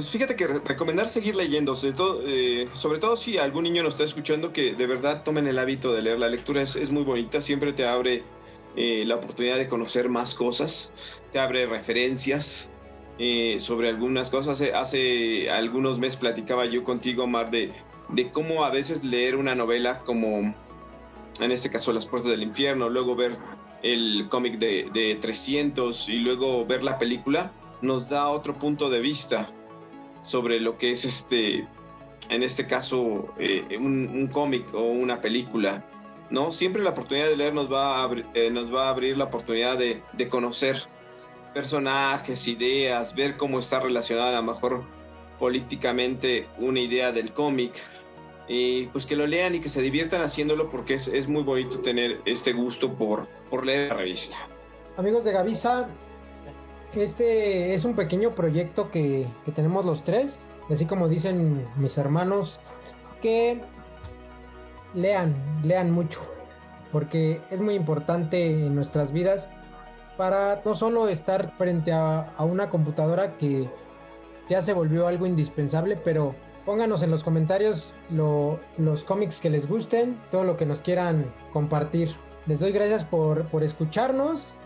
[SPEAKER 2] Pues fíjate que recomendar seguir leyendo, sobre todo, eh, sobre todo si algún niño nos está escuchando, que de verdad tomen el hábito de leer. La lectura es, es muy bonita, siempre te abre eh, la oportunidad de conocer más cosas, te abre referencias eh, sobre algunas cosas. Hace, hace, algunos meses platicaba yo contigo, Mar, de, de cómo a veces leer una novela como en este caso Las Puertas del Infierno, luego ver el cómic de, de 300 y luego ver la película, nos da otro punto de vista sobre lo que es este, en este caso, eh, un, cómic o una película. ¿no? Siempre la oportunidad de leer nos va a, eh, nos va a abrir la oportunidad de, de, conocer personajes, ideas, ver cómo está relacionada a lo mejor políticamente una idea del cómic, y pues que lo lean y que se diviertan haciéndolo porque es, es muy bonito tener este gusto por, por leer la revista.
[SPEAKER 1] Amigos de Gavisa, este es un pequeño proyecto que, que tenemos los tres, así como dicen mis hermanos, que lean, lean mucho, porque es muy importante en nuestras vidas para no solo estar frente a, a una computadora que ya se volvió algo indispensable, pero Pónganos en los comentarios los cómics que les gusten, todo lo que nos quieran compartir. Les doy gracias por, por escucharnos.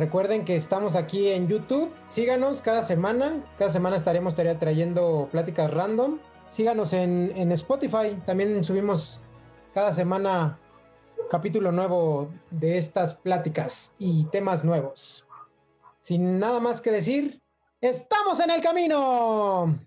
[SPEAKER 1] Recuerden que estamos aquí en YouTube. Síganos cada semana. Cada semana estaremos trayendo pláticas random. Síganos en, en Spotify. También subimos cada semana capítulo nuevo de estas pláticas y temas nuevos. Sin nada más que decir, estamos en el camino.